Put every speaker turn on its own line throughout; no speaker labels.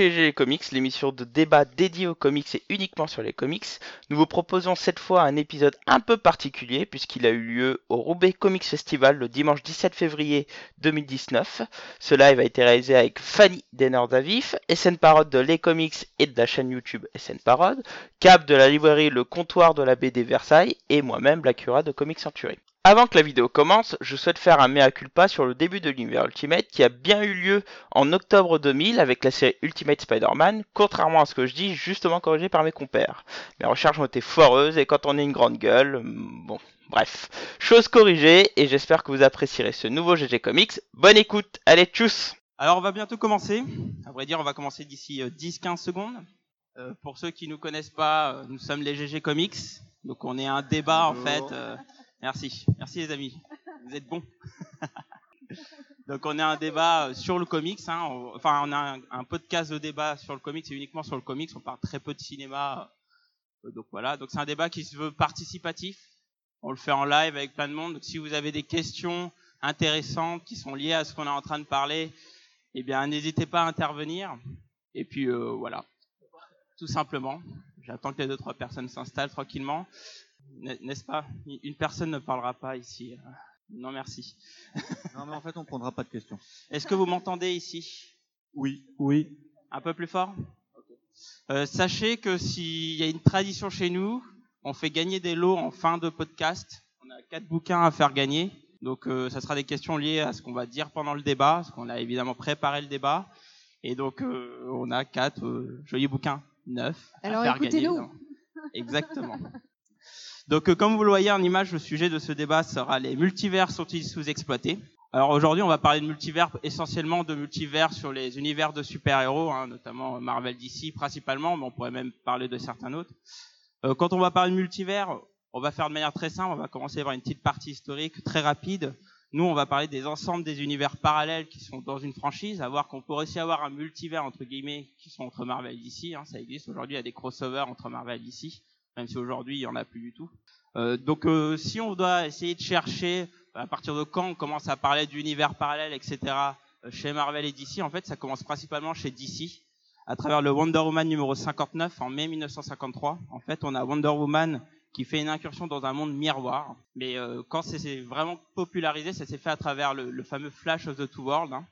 Chez GG Comics, l'émission de débat dédiée aux comics et uniquement sur les comics. Nous vous proposons cette fois un épisode un peu particulier puisqu'il a eu lieu au Roubaix Comics Festival le dimanche 17 février 2019. Ce live a été réalisé avec Fanny Denner-Davif, SN Parode de Les Comics et de la chaîne YouTube SN Parode, Cap de la librairie Le Comptoir de la BD Versailles et moi-même, Blackura de Comics Century. Avant que la vidéo commence, je souhaite faire un mea culpa sur le début de l'univers Ultimate qui a bien eu lieu en octobre 2000 avec la série Ultimate Spider-Man, contrairement à ce que je dis, justement corrigé par mes compères. Mes recherches ont été foireuses et quand on est une grande gueule, mm, bon, bref. Chose corrigée et j'espère que vous apprécierez ce nouveau GG Comics. Bonne écoute, allez tchuss
Alors on va bientôt commencer. À vrai dire, on va commencer d'ici 10-15 secondes. Euh, pour ceux qui ne nous connaissent pas, euh, nous sommes les GG Comics. Donc on est un débat en fait. euh, Merci, merci les amis. Vous êtes bons. Donc on a un débat euh, sur le comics. Hein. Enfin, on a un, un podcast de débat sur le comics et uniquement sur le comics. On parle très peu de cinéma. Euh, Donc voilà. Donc c'est un débat qui se veut participatif. On le fait en live avec plein de monde. Donc si vous avez des questions intéressantes qui sont liées à ce qu'on est en train de parler, eh bien n'hésitez pas à intervenir. Et puis euh, voilà, tout simplement. J'attends que les deux trois personnes s'installent tranquillement. N'est- N'est-ce pas? Une personne ne parlera pas ici. Non, merci.
Non, mais en fait, on prendra pas de questions.
Est-ce que vous m'entendez ici?
Oui. Oui.
Un peu plus fort? Euh, Sachez que s'il y a une tradition chez nous, on fait gagner des lots en fin de podcast. On a quatre bouquins à faire gagner. Donc, euh, ça sera des questions liées à ce qu'on va dire pendant le débat, parce qu'on a évidemment préparé le débat. Et donc, euh, on a quatre euh, jolis bouquins neufs
Alors,
à faire gagner.
écoutez-nous.
Exactement. Donc, euh, comme vous le voyez en image, le sujet de ce débat sera les multivers sont-ils sous-exploités? Alors aujourd'hui, on va parler de multivers, essentiellement de multivers sur les univers de super-héros, hein, notamment Marvel DC principalement, mais on pourrait même parler de certains autres. Euh, quand on va parler de multivers, on va faire de manière très simple, on va commencer par une petite partie historique très rapide. Nous, on va parler des ensembles des univers parallèles qui sont dans une franchise, à voir qu'on pourrait aussi avoir un multivers entre guillemets qui sont entre Marvel DC, hein, ça existe. Aujourd'hui, il y a des crossovers entre Marvel DC, même si aujourd'hui il y en a plus du tout. Euh, donc euh, si on doit essayer de chercher à partir de quand on commence à parler d'univers parallèles, etc. euh, chez Marvel et DC, en fait, ça commence principalement chez DC, à travers le Wonder Woman numéro 59 en mai 1953. En fait, on a Wonder Woman qui fait une incursion dans un monde miroir. Mais quand c'est vraiment popularisé, ça s'est fait à travers le, fameux Flash of the Two Worlds, hein,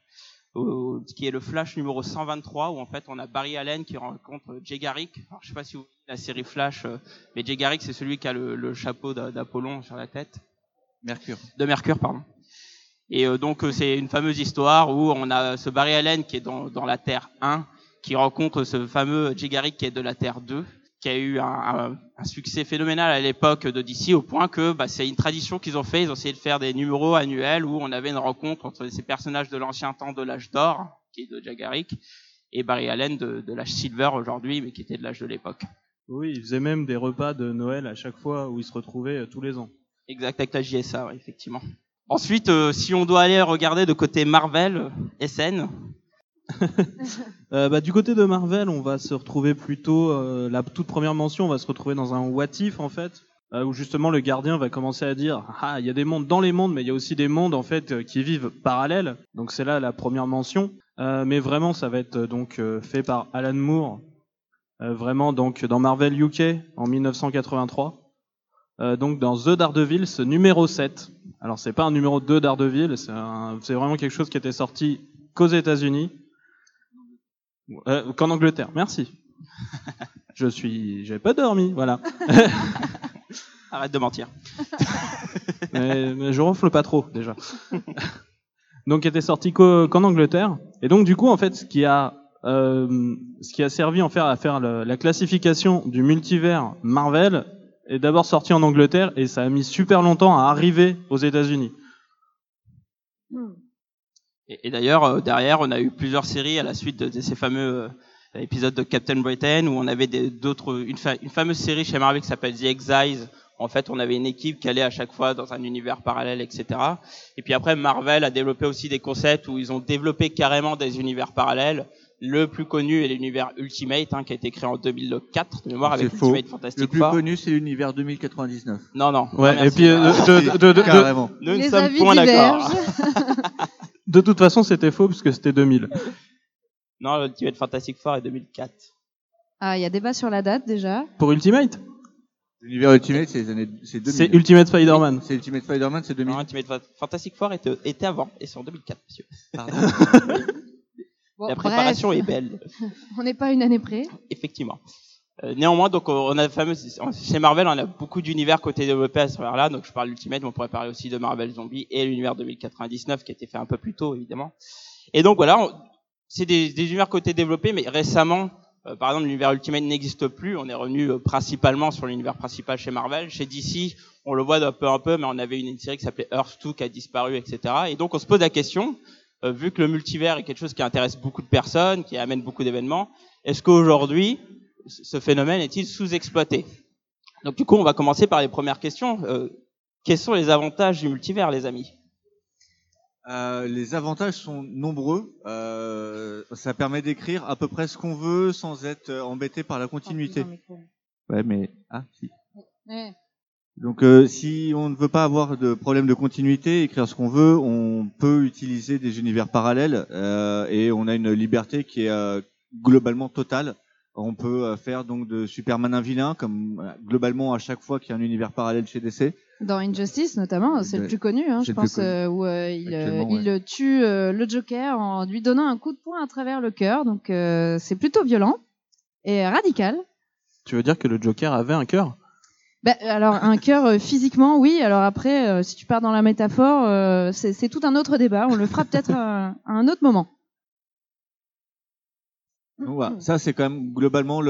qui est le Flash numéro 123, où en fait on a Barry Allen qui rencontre Jay Garrick. Alors, je sais pas si vous la série Flash, euh, mais Jay Garrick c'est celui qui a le, le chapeau d'A- d'Apollon sur la tête
Mercure.
de Mercure, pardon. Et euh, donc euh, c'est une fameuse histoire où on a ce Barry Allen qui est dans, dans la Terre 1, qui rencontre ce fameux Jay Garrick qui est de la Terre 2, qui a eu un, un- un succès phénoménal à l'époque de DC au point que bah, c'est une tradition qu'ils ont fait. Ils ont essayé de faire des numéros annuels où on avait une rencontre entre ces personnages de l'ancien temps de l'âge d'or, qui est de Jay Garrick, et Barry Allen de, de l'âge silver aujourd'hui, mais qui était de l'âge de l'époque.
Oui, ils faisaient même des repas de Noël à chaque fois où ils se retrouvaient euh, tous les ans.
Exact, avec la JSA, ouais, effectivement. Ensuite, euh, si on doit aller regarder de côté Marvel, euh, SN,
Euh, bah, du côté de Marvel, on va se retrouver plutôt, euh, la toute première mention, on va se retrouver dans un what if en fait, euh, où justement le gardien va commencer à dire ah il y a des mondes dans les mondes, mais il y a aussi des mondes en fait qui vivent parallèles. Donc c'est là la première mention. Euh, mais vraiment, ça va être donc euh, fait par Alan Moore, vraiment donc dans Marvel UK en 1983. Euh, donc dans The Daredevil, ce numéro 7. Alors c'est pas un numéro 2 Daredevil, c'est un- c'est vraiment quelque chose qui était sorti qu'aux États-Unis. Euh, Qu'en Angleterre, merci. Je suis, j'ai pas dormi, voilà.
arrête de mentir.
mais, mais je ronfle pas trop déjà. donc, il était sorti qu'en Angleterre. Et donc, du coup, en fait, ce qui a, euh, ce qui a servi en fait à faire le- la classification du multivers Marvel est d'abord sorti en Angleterre et ça a mis super longtemps à arriver aux États-Unis.
Et, d'ailleurs, euh, derrière, on a eu plusieurs séries à la suite de, ces fameux euh, épisodes de Captain Britain où on avait d'autres, une, une fameuse série chez Marvel qui s'appelle The Exiles. En fait, on avait une équipe qui allait à chaque fois dans un univers parallèle, etc. Et puis après, Marvel a développé aussi des concepts où ils ont développé carrément des univers parallèles. Le plus connu est l'univers Ultimate, hein, qui a été créé en 2004 de mémoire
C'est
avec
faux.
Ultimate Fantastic
Le plus
Four.
connu, c'est l'univers 2099.
Non, non.
Ouais,
non,
et puis euh, de, de- de- de-
Carrément.
nous ne
Les
sommes
avis
point d'accord.
de toute façon, c'était faux puisque c'était 2000.
Non, l'Ultimate Fantastic Four est 2004.
Ah, il y a débat sur la date déjà.
Pour Ultimate?
L'univers Ultimate, c'est les années, c'est 2000.
C'est Ultimate Spider-Man.
C'est Ultimate Spider-Man, c'est 2000.
Non, Ultimate Fa- Fantastic Four était, était avant, et c'est en 2004, monsieur.
Pardon.
Bon,
La préparation
bref,
est belle.
on n'est pas une année près.
Effectivement. Euh, néanmoins, donc on a le fameux chez Marvel, on a beaucoup d'univers côté développé à ce travers-là. Donc je parle d'Ultimate, mais on pourrait parler aussi de Marvel Zombie et l'univers 2099 qui a été fait un peu plus tôt, évidemment. Et donc voilà, on- c'est des, des univers côté développé, mais récemment, euh, par exemple, l'univers Ultimate n'existe plus. On est revenu euh, principalement sur l'univers principal chez Marvel. Chez DC, on le voit d'un peu un peu, mais on avait une, une série qui s'appelait Earth 2 qui a disparu, etc. Et donc on se pose la question, euh, vu que le multivers est quelque chose qui intéresse beaucoup de personnes, qui amène beaucoup d'événements, est-ce qu'aujourd'hui, ce phénomène est-il sous-exploité? Donc du coup, on va commencer par les premières questions. Euh, quels sont les avantages du multivers, les amis?
Euh, les avantages sont nombreux. Euh, ça permet d'écrire à peu près ce qu'on veut sans être embêté par la continuité. Ouais, mais ah si.
Ouais.
Donc euh, si on ne veut pas avoir de problème de continuité, écrire ce qu'on veut, on peut utiliser des univers parallèles euh, et on a une liberté qui est euh, globalement totale. On peut euh, faire donc de Superman un vilain, comme euh, globalement à chaque fois qu'il y a un univers parallèle chez DC.
Dans Injustice notamment, c'est le plus connu, hein, je pense,
connu.
euh, où euh, il, euh, il tue euh, le Joker en lui donnant un coup de poing à travers le cœur. Donc euh, c'est plutôt violent et radical.
Tu veux dire que le Joker avait un cœur?
Ben, alors un cœur euh, physiquement, oui. Alors après, euh, si tu pars dans la métaphore, euh, c'est tout un autre débat. On le fera peut-être à, un autre moment.
Voilà, ça c'est quand même globalement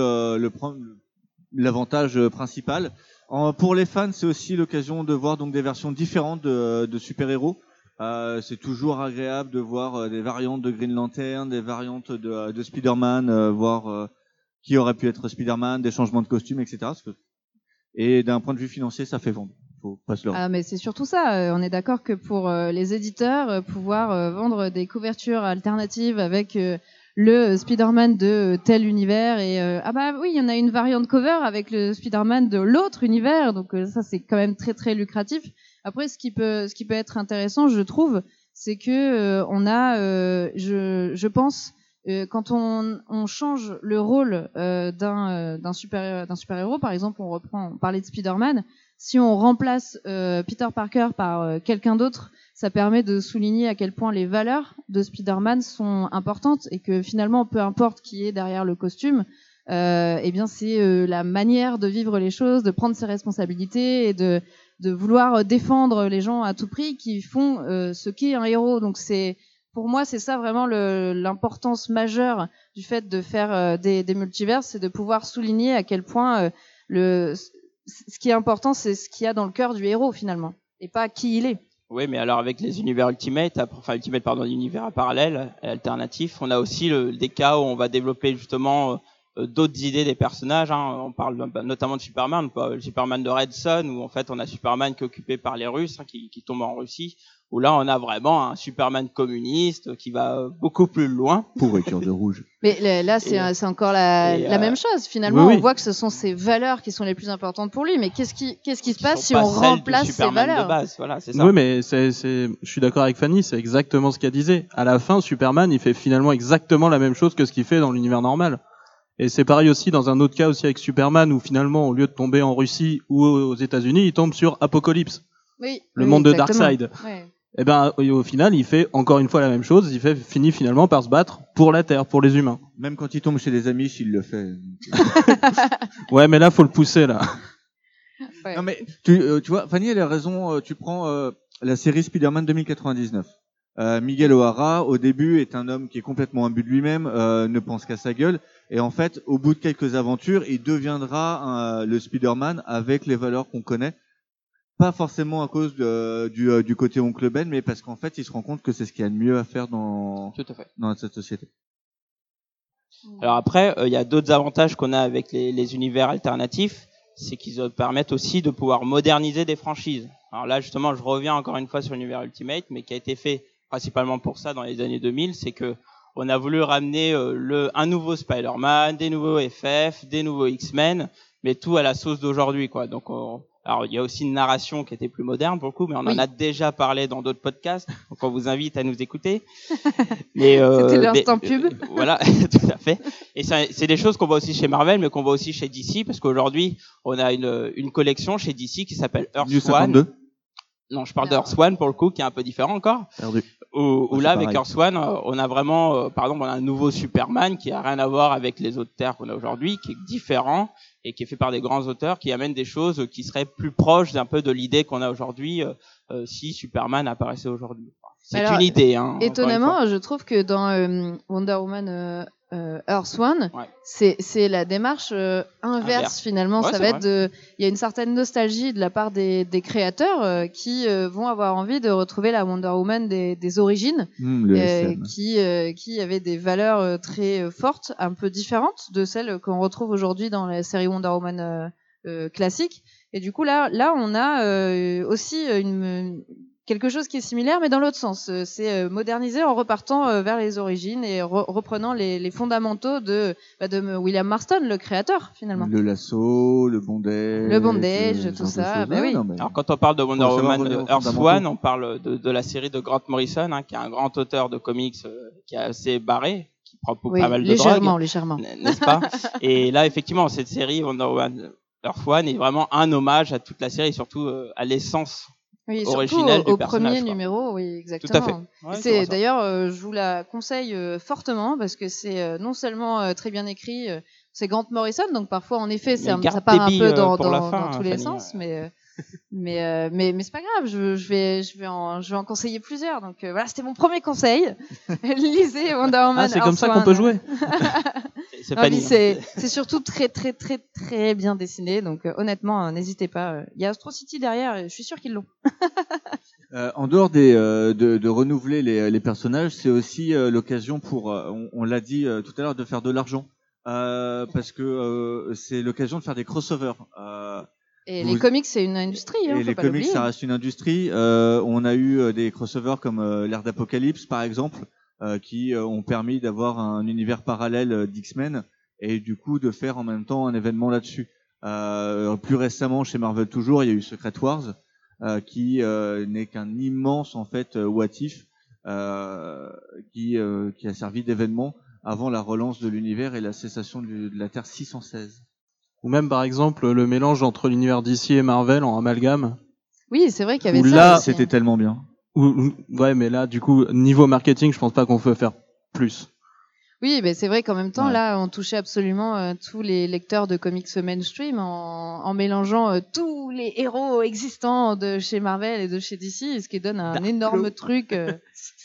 l'avantage principal. Pour les fans, c'est aussi l'occasion de voir donc des versions différentes de, super-héros. C'est toujours agréable de voir des variantes de Green Lantern, des variantes de, de Spider-Man, voir qui aurait pu être Spider-Man, des changements de costumes, etc. Et d'un point de vue financier, ça fait vendre. Faut pas se
Ah, mais c'est surtout ça. euh, on est d'accord que pour euh, les éditeurs, euh, pouvoir vendre des couvertures alternatives avec le Spider-Man de tel univers et ah bah oui, il y en a une variante cover avec le Spider-Man de l'autre univers. Donc ça c'est quand même très très lucratif. Après, ce qui peut ce qui peut être intéressant, je trouve, c'est que on a, je je pense. Euh, quand on, on change le rôle euh, d'un euh, super d'un super héros, par exemple, on reprend, on parlait de Spider-Man, si on remplace euh, Peter Parker par euh, quelqu'un d'autre, ça permet de souligner à quel point les valeurs de Spider-Man sont importantes et que finalement, peu importe qui est derrière le costume, euh, eh bien c'est euh, la manière de vivre les choses, de prendre ses responsabilités et de, de vouloir défendre les gens à tout prix qui font euh, ce qu'est un héros. Donc c'est pour moi, c'est ça vraiment l'importance majeure du fait de faire euh, des, des multivers, c'est de pouvoir souligner à quel point euh, le, ce qui est important, c'est ce qu'il y a dans le cœur du héros finalement, et pas qui il est.
Oui, mais alors avec les univers Ultimate, enfin Ultimate pardon, univers parallèles, et alternatifs, on a aussi des cas où on va développer justement euh, d'autres idées des personnages. hein. On parle bah, notamment de Superman, Superman de Red Son, où en fait on a Superman qui est occupé par les Russes, hein, qui, qui tombe en Russie, où là on a vraiment un Superman communiste qui va euh, beaucoup plus loin.
Pourriture de rouge.
Mais là, c'est
Et-
un- c'est encore la,
et,
la
euh,
même chose. Finalement,
oui, oui.
on voit que ce sont ses valeurs qui sont les plus importantes pour lui. Mais qu'est-ce qui, qu'est-ce qui se passe si
pas
on remplace ces
Superman
valeurs
de base, voilà, c'est ça.
Oui, mais c'est, c'est, je suis d'accord avec Fanny, c'est exactement ce qu'elle disait. À la fin, Superman, il fait finalement exactement la même chose que ce qu'il fait dans l'univers normal. Et c'est pareil aussi dans un autre cas aussi avec Superman, où finalement, au lieu de tomber en Russie ou aux États-Unis, il tombe sur Apocalypse,
Oui,
le
oui,
monde de. Darkseid.
Ouais.
Et ben, au final, il fait encore une fois la même chose. Il fait, finit finalement par se battre pour la Terre, pour les humains.
Même quand il tombe chez les amis, il le fait.
Ouais, mais là, faut le pousser là.
Ouais.
Non mais tu, euh, tu vois, Fanny elle a raison. euh, tu prends euh, la série Spider-Man 2099. Euh, Miguel O'Hara, au début, est un homme qui est complètement imbu de lui-même, euh, ne pense qu'à sa gueule, et en fait, au bout de quelques aventures, il deviendra un- le Spider-Man avec les valeurs qu'on connaît. Pas forcément à cause de- du, euh, du côté oncle Ben, mais parce qu'en fait, il se rend compte que c'est ce qu'il y a de mieux à faire dans,
Tout à fait.
dans cette société.
Alors après, euh, il y a d'autres avantages qu'on a avec les, les univers alternatifs, c'est qu'ils euh, permettent aussi de pouvoir moderniser des franchises. Alors là, justement, je reviens encore une fois sur l'univers Ultimate, mais qui a été fait principalement pour ça dans les années 2000, c'est que on a voulu ramener euh, le, un nouveau Spider-Man, des nouveaux FF, des nouveaux X-Men, mais tout à la sauce d'aujourd'hui, quoi. Donc, on- alors il y a aussi une narration qui était plus moderne pour le coup, mais on en a déjà parlé dans d'autres podcasts, donc on vous invite à nous écouter. Mais euh,
C'était l'instant pub.
euh, voilà, tout à fait. Et c'est c'est des choses qu'on voit aussi chez Marvel, mais qu'on voit aussi chez DC, parce qu'aujourd'hui on a une, une collection chez DC qui s'appelle Earth
New
One.
52.
Non, je parle d'Earth One pour le coup, qui est un peu différent encore.
Perdu.
Où,
c'est
là, avec. Earth One, euh, on a vraiment, euh, par exemple, on a un nouveau Superman qui a rien à voir avec les autres terres qu'on a aujourd'hui, qui est différent et qui est fait par des grands auteurs, qui amènent des choses qui seraient plus proches d'un peu de l'idée qu'on a aujourd'hui euh, euh, si Superman apparaissait aujourd'hui. C'est une idée. Hein, une.
Étonnamment, je trouve que dans euh, Wonder Woman euh, Earth One,
Ouais.
c'est c'est la démarche euh, inverse,
Inverse.
finalement.
Ouais,
ça va
vrai.
être de, il y a une certaine nostalgie de la part des, des créateurs euh, qui euh, vont avoir envie de retrouver la Wonder Woman des, des origines,
le
euh, qui euh, qui avait des valeurs euh, très euh, fortes, un peu différentes de celles qu'on retrouve aujourd'hui dans la série Wonder Woman euh, euh, classique. Et du coup là, là on a euh, aussi une quelque chose qui est similaire, mais dans l'autre sens. Euh, C'est euh, moderniser en repartant euh, vers les origines et re- reprenant les, les fondamentaux de, bah, de William Marston, le créateur finalement.
Le lasso, le bondage.
Le bondage,
euh,
tout ça, bah oui.
non, mais-
Alors quand on parle de Wonder Woman Earth. One, on parle de, de la série de Grant Morrison, hein, qui est un grand auteur de comics euh, qui est assez barré, qui prend
Oui,
pas mal de
légèrement,
drogue.
légèrement.
N- n'est-ce pas? Et là, effectivement, cette série Wonder Woman Earth One est vraiment un hommage à toute la série, et surtout euh, à l'essence.
Oui, surtout
originelle
au,
du
au
personnage,
premier
quoi.
numéro, oui,
Tout
exactement.
à fait. Ouais,
c'est d'ailleurs, euh, je vous la conseille euh, fortement parce que c'est euh, non seulement euh, très bien écrit, euh, c'est Grant Morrison, donc parfois en effet, ça part un peu dans,
pour la
dans-
fin,
dans tous
hein,
les
Fanny,
sens, mais euh, mais euh, mais mais c'est pas grave, je, je vais je vais en je vais en conseiller plusieurs. Donc euh, voilà, c'était mon premier conseil. Lisez Wonder Woman.
Ah, c'est comme ça qu'on peut jouer.
C'est- C'est
surtout très très très très bien dessiné, donc euh, honnêtement, euh, n'hésitez pas. Il y a Astro City derrière, et je suis sûr qu'ils l'ont.
Euh, en dehors des, euh, de, de renouveler les, les personnages, c'est aussi euh, l'occasion pour, euh, on, on l'a dit euh, tout à l'heure, de faire de l'argent. Euh, parce que euh, c'est l'occasion de faire des crossovers.
Et
Vous-
les comics, c'est une industrie, hein,
et les comics, ça reste une industrie. Euh, on a eu euh, des crossovers comme euh, l'ère d'Apocalypse, par exemple, euh, qui euh, ont permis d'avoir un univers parallèle euh, d'X-Men et du coup de faire en même temps un événement là-dessus. Euh, plus récemment, chez Marvel toujours, il y a eu Secret Wars, euh, qui euh, n'est qu'un immense en fait what if, euh, qui, euh, qui a servi d'événement avant la relance de l'univers et la cessation du- de la Terre 616.
Ou même par exemple le mélange entre l'univers DC et Marvel en amalgame.
Oui, c'est vrai qu'il y avait
Où
ça.
là,
aussi.
C'était tellement bien.
Ou- ou- ouais, mais là, du coup, niveau marketing, je pense pas qu'on peut faire plus.
Oui, mais c'est vrai qu'en même temps,
Ouais.
là, on touchait absolument euh, tous les lecteurs de comics mainstream en, en mélangeant euh, tous les héros existants de chez Marvel et de chez DC, ce qui donne un énorme truc. euh,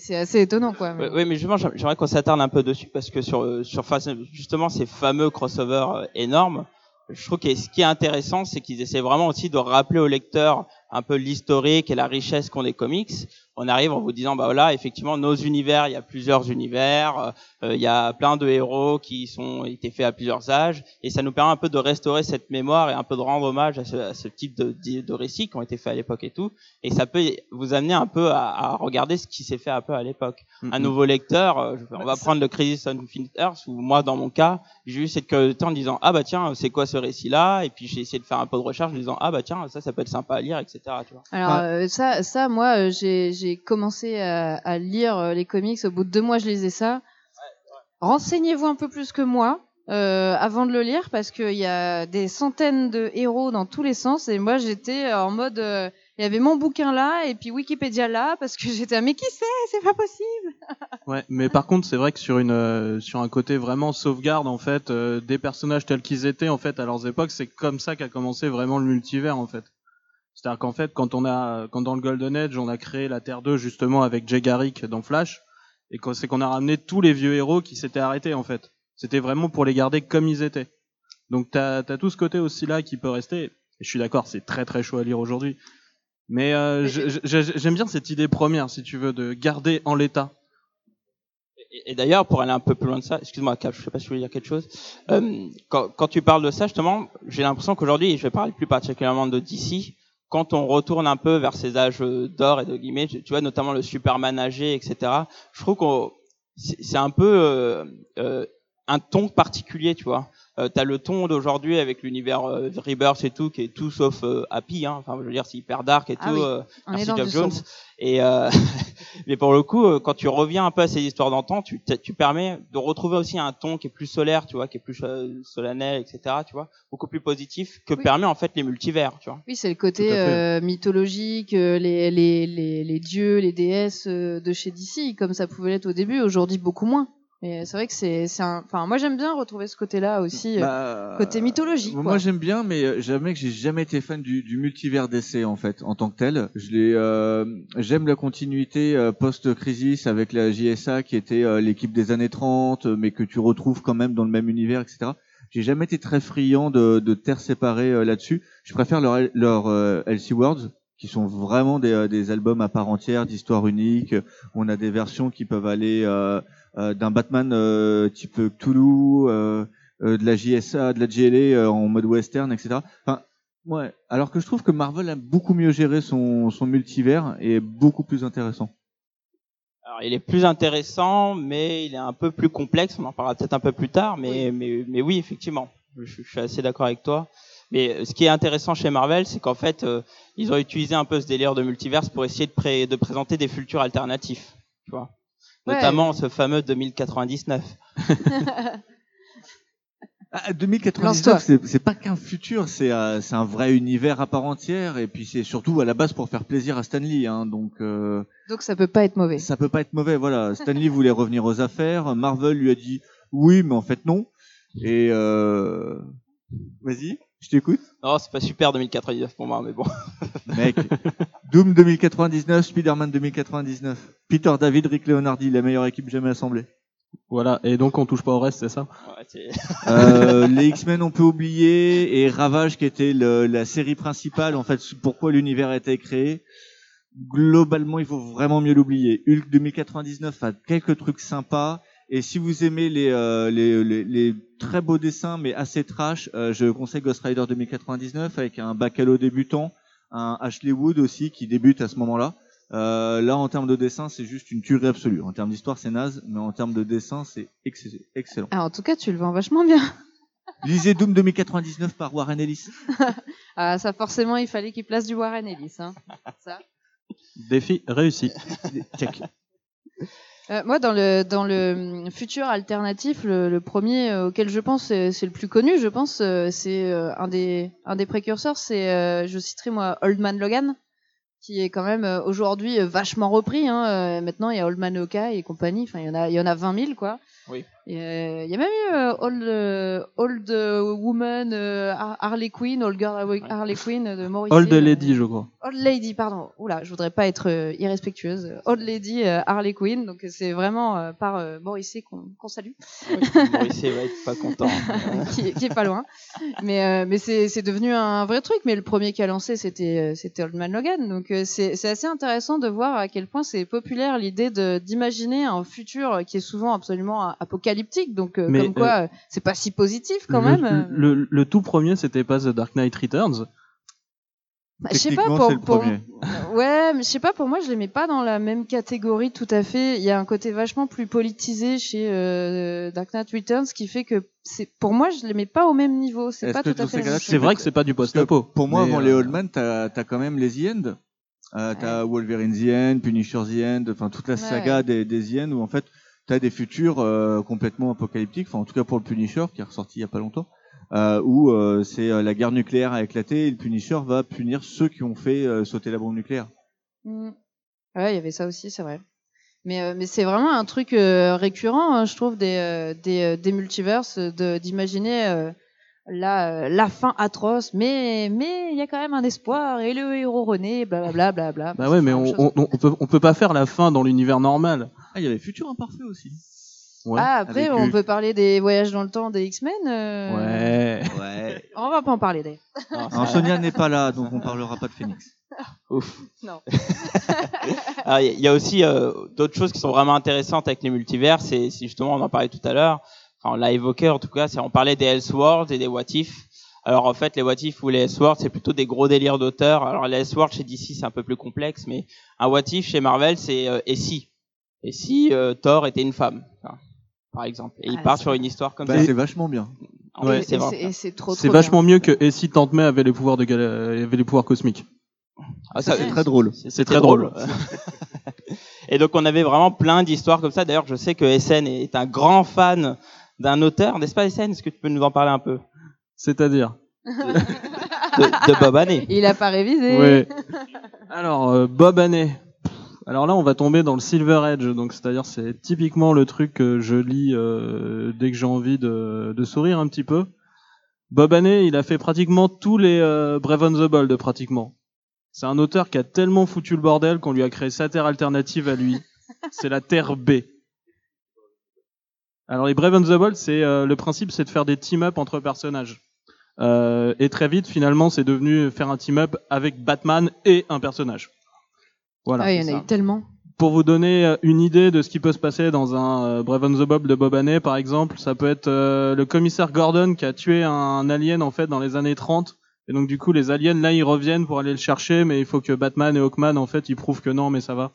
c'est assez étonnant, quoi.
Oui, oui, mais justement, j'aim- j'aimerais qu'on s'attarde un peu dessus parce que sur, euh, sur justement ces fameux crossovers euh, énormes, je trouve que ce qui est intéressant, c'est qu'ils essaient vraiment aussi de rappeler au lecteur un peu l'historique et la richesse qu'ont les comics. On arrive en vous disant, bah voilà, effectivement, nos univers, il y a plusieurs univers, euh, il y a plein de héros qui sont été faits à plusieurs âges, et ça nous permet un peu de restaurer cette mémoire et un peu de rendre hommage à ce, à ce type de, de, récits qui ont été faits à l'époque et tout. Et ça peut vous amener un peu à, à regarder ce qui s'est fait un peu à l'époque un
Mhm.
nouveau lecteur, euh, on va prendre le Crisis on Infinite Earth, ou moi dans mon cas, j'ai eu cette curiosité en disant ah bah tiens c'est quoi ce récit-là, et puis j'ai essayé de faire un peu de recherche en disant ah bah tiens ça ça peut être sympa à lire, etc. Tu vois.
Alors euh, ça, ça, moi, euh, j'ai commencé à, à lire euh, les comics. Au bout de deux mois, je lisais ça. Renseignez-vous un peu plus que moi euh, avant de le lire, parce qu'il y a des centaines de héros dans tous les sens. Et moi, j'étais en mode, euh, il y avait mon bouquin là, et puis Wikipédia là, parce que j'étais, mais qui c'est? C'est pas possible.
Ouais, mais par contre, c'est vrai que sur une euh, sur un côté vraiment sauvegarde en fait euh, des personnages tels qu'ils étaient en fait à leurs époques, c'est comme ça qu'a commencé vraiment le multivers en fait. C'est-à-dire qu'en fait, quand on a quand dans le Golden Age, on a créé la Terre 2 justement avec Jay Garrick dans Flash et c'est qu'on a ramené tous les vieux héros qui s'étaient arrêtés en fait. C'était vraiment pour les garder comme ils étaient. Donc t'as as tout ce côté aussi là qui peut rester. Et je suis d'accord, c'est très très chaud à lire aujourd'hui. Mais euh, j'aime bien cette idée première, si tu veux, de garder en l'état.
Et, et d'ailleurs pour aller un peu plus loin de ça, excuse-moi Cap, je sais pas si tu voulais dire quelque chose. Euh, quand, quand tu parles de ça justement, j'ai l'impression qu'aujourd'hui, je vais parler plus particulièrement de DC, quand on retourne un peu vers ces âges d'or et de guillemets, tu vois notamment le Superman âgé, etc. Je trouve c'est c'est un peu euh, euh, un ton particulier, tu vois. Euh, T'as le ton d'aujourd'hui avec l'univers euh, Rebirth et tout, qui est tout sauf euh, happy. Hein. Enfin, je veux dire, c'est hyper dark et
Ah
tout.
oui,
euh, merci
du
Jones.
sombre.
Et euh, mais pour le coup, euh, quand tu reviens un peu à ces histoires d'antan, tu, tu permets de retrouver aussi un ton qui est plus solaire, tu vois, qui est plus solennel, etc. Tu vois, beaucoup plus positif que
Oui.
permet en fait les multivers, tu vois.
Oui, c'est le côté euh, mythologique, les, les, les, les dieux, les déesses de chez DC, comme ça pouvait l'être au début, aujourd'hui beaucoup moins. Mais c'est vrai que c'est c'est un... Enfin, moi j'aime bien retrouver ce côté-là aussi. euh,
Bah,
côté mythologique,
Moi
quoi.
j'aime bien, mais euh, jamais que j'ai jamais été fan du, du multivers d'essai en fait en tant que tel. Je l'ai, euh, j'aime la continuité euh, post-crisis avec la JSA qui était euh, l'équipe des années 30, euh, mais que tu retrouves quand même dans le même univers, etc. J'ai jamais été très friand de, de terres séparées euh, là-dessus. Je préfère leur, leur euh, LC Worlds qui sont vraiment des, euh, des albums à part entière, d'histoires uniques. On a des versions qui peuvent aller euh, euh, d'un Batman euh, type Cthulhu, euh, euh, de la JSA, de la GLA euh, en mode western, etc. Enfin, ouais. Alors que je trouve que Marvel a beaucoup mieux géré son, son multivers et est beaucoup plus intéressant.
Alors, il est plus intéressant, mais il est un peu plus complexe. On en parlera peut-être un peu plus tard, mais mais mais oui, effectivement, je, je suis assez d'accord avec toi. Mais euh, ce qui est intéressant chez Marvel, c'est qu'en fait, euh, ils ont utilisé un peu ce délire de multiverse pour essayer de, pré- de présenter des futurs alternatifs, tu vois.
Ouais.
Notamment ce fameux 2099.
Ah,
Lance-toi.
2099, c'est c'est pas qu'un futur, c'est euh, c'est un vrai univers à part entière et puis c'est surtout à la base pour faire plaisir à Stan Lee, hein, donc euh,
Donc ça peut pas être mauvais.
ça peut pas être mauvais. Voilà, Stan Lee voulait revenir aux affaires, Marvel lui a dit oui, mais en fait non. Et euh... vas-y, je t'écoute.
Non, c'est pas super 2099 pour moi, mais bon.
Mec, Doom 2099, Spider-Man 2099, Peter David, Rick Leonardi, la meilleure équipe jamais assemblée.
Voilà, et donc on touche pas au reste, c'est ça?
Ouais,
Euh, les X-Men on peut oublier et Ravage qui était le- la série principale en fait pourquoi l'univers a été créé. Globalement, il faut vraiment mieux l'oublier. Hulk 2099 a quelques trucs sympas et si vous aimez les euh, les, les, les très beaux dessins mais assez trash, euh, je conseille Ghost Rider 2099 avec un Bacalo débutant, un Ashley Wood aussi qui débute à ce moment-là. Euh, là, en termes de dessin, c'est juste une tuerie absolue. En termes d'histoire, c'est naze, mais en termes de dessin, c'est ex- excellent.
Ah, en tout cas, tu le vends vachement bien.
Lisez Doom 2099 par Warren Ellis.
Ah, ça forcément, il fallait qu'il place du Warren Ellis. Hein. Ça.
Défi réussi.
Check.
Euh, moi, dans le dans le hum, futur alternatif, le, premier euh, auquel je pense, c'est le plus connu. Je pense, euh, c'est un des un des précurseurs. C'est, je citerai moi, Old Man Logan, qui est quand même aujourd'hui vachement repris. Hein. Maintenant, il y a Old Man Hawkeye et compagnie. Enfin, il y en a il y en a 20 000 quoi.
Oui.
Et, euh, il y a même eu euh, Old euh, Old Woman Har- Harley Quinn, Old Girl Harley Quinn de Morrissey.
Old Lady, je crois.
Old Lady, pardon. Oula, je voudrais pas être irrespectueuse. Old Lady Harley Quinn, donc c'est vraiment par Morrissey qu'on qu'on salue,
Oui, Maurice va être pas content.
qui, qui est pas loin. Mais mais c'est devenu un vrai truc. Mais le premier qui a lancé c'était Old Man Logan, donc c'est assez intéressant de voir à quel point c'est populaire l'idée d'imaginer un futur qui est souvent absolument a- apocalyptique. Donc euh,
Mais,
comme quoi euh, c'est pas si positif quand
le,
même. euh.
Le, le tout premier, c'était pas The Dark Knight Returns.
Bah, je sais pas pour,
le.
Ouais, mais je sais pas, pour moi, je les mets pas dans la même catégorie tout à fait. Il y a un côté vachement plus politisé chez euh, Dark Knight Returns qui fait que c'est, pour moi, je les mets pas au même niveau. C'est pas
que
tout à fait
C'est vrai que c'est pas du post-apo.
Pour moi, avant
euh,
les Old Man, t'as as quand même les The End. Euh, t'as Wolverine The End, Punisher The End, enfin toute la
Ouais,
saga
ouais.
des, des The End où en fait t'as des futurs euh, complètement apocalyptiques, en tout cas pour le Punisher qui est ressorti il y a pas longtemps, euh, où euh, c'est la guerre nucléaire a éclaté et le Punisher va punir ceux qui ont fait sauter la bombe nucléaire.
Mm. Ouais, il y avait ça aussi, c'est vrai. Mais, c'est vraiment un truc récurrent, hein, je trouve, des, des, multiverses, d'imaginer la, euh, la fin atroce, mais mais il y a quand même un espoir et le héros renaît, blablabla. Bla, bla,
Bah ouais, mais on, on, on peut, on peut pas faire la fin dans l'univers normal.
Ah, il y avait Futur Imparfait aussi.
Ouais.
ah, après, on peut parler des voyages dans le temps des X-Men. euh,
Ouais.
Ouais.
On va pas en parler d'ailleurs.
Alors Sonia n'est pas là, donc on parlera pas de Phoenix.
Ouf.
Non.
Alors, Il y a aussi euh, d'autres choses qui sont vraiment intéressantes avec les multivers. C'est c'est justement, on en parlait tout à l'heure. Enfin, on l'a évoqué en tout cas. c'est On parlait des Elseworlds et des What If. Alors en fait, les What If ou les Elseworlds, c'est plutôt des gros délires d'auteur. Alors les Elseworlds chez DC, c'est un peu plus complexe, mais un What If chez Marvel, c'est euh, et si? Et si euh, Thor était une femme, enfin, par exemple, et il
Ah,
part
c'est-
sur une histoire comme
Bah,
ça.
c'est vachement bien.
Ouais.
c'est
Et
vrai.
c'est- et c'est trop,
C'est
trop
vachement
bien.
mieux que et si Tante May avait les pouvoirs de Gal- euh, avait les pouvoirs cosmiques.
Ah, ça,
C'est très drôle.
C'est très
très
drôle. et donc on avait vraiment plein d'histoires comme ça. D'ailleurs, je sais que SN est un grand fan d'un auteur, n'est-ce pas Est-ce que tu peux nous en parler un peu?
C'est-à-dire?
de, de Bob Haney
Il a pas révisé.
Ouais. Alors euh, Bob Haney. Alors là, on va tomber dans le Silver Edge, donc c'est-à-dire c'est typiquement le truc que je lis euh, dès que j'ai envie de, de sourire un petit peu. Bob Haney, il a fait pratiquement tous les euh, Brave on the Bold, pratiquement. C'est un auteur qui a tellement foutu le bordel qu'on lui a créé sa terre alternative à lui. C'est la Terre B. Alors les Brave on the Bold, c'est euh, le principe, c'est de faire des team-up entre personnages. Euh, et très vite, finalement, c'est devenu faire un team-up avec Batman et un personnage. Voilà.
Ah, il y en a
ça.
eu tellement.
Pour vous donner euh, une idée de ce qui peut se passer dans un Brave on the Bob de Bob Haney, par exemple, ça peut être euh, le commissaire Gordon qui a tué un alien en fait dans les années 30. Et donc du coup, les aliens là, ils reviennent pour aller le chercher, mais il faut que Batman et Hawkman en fait, ils prouvent que non, mais ça va.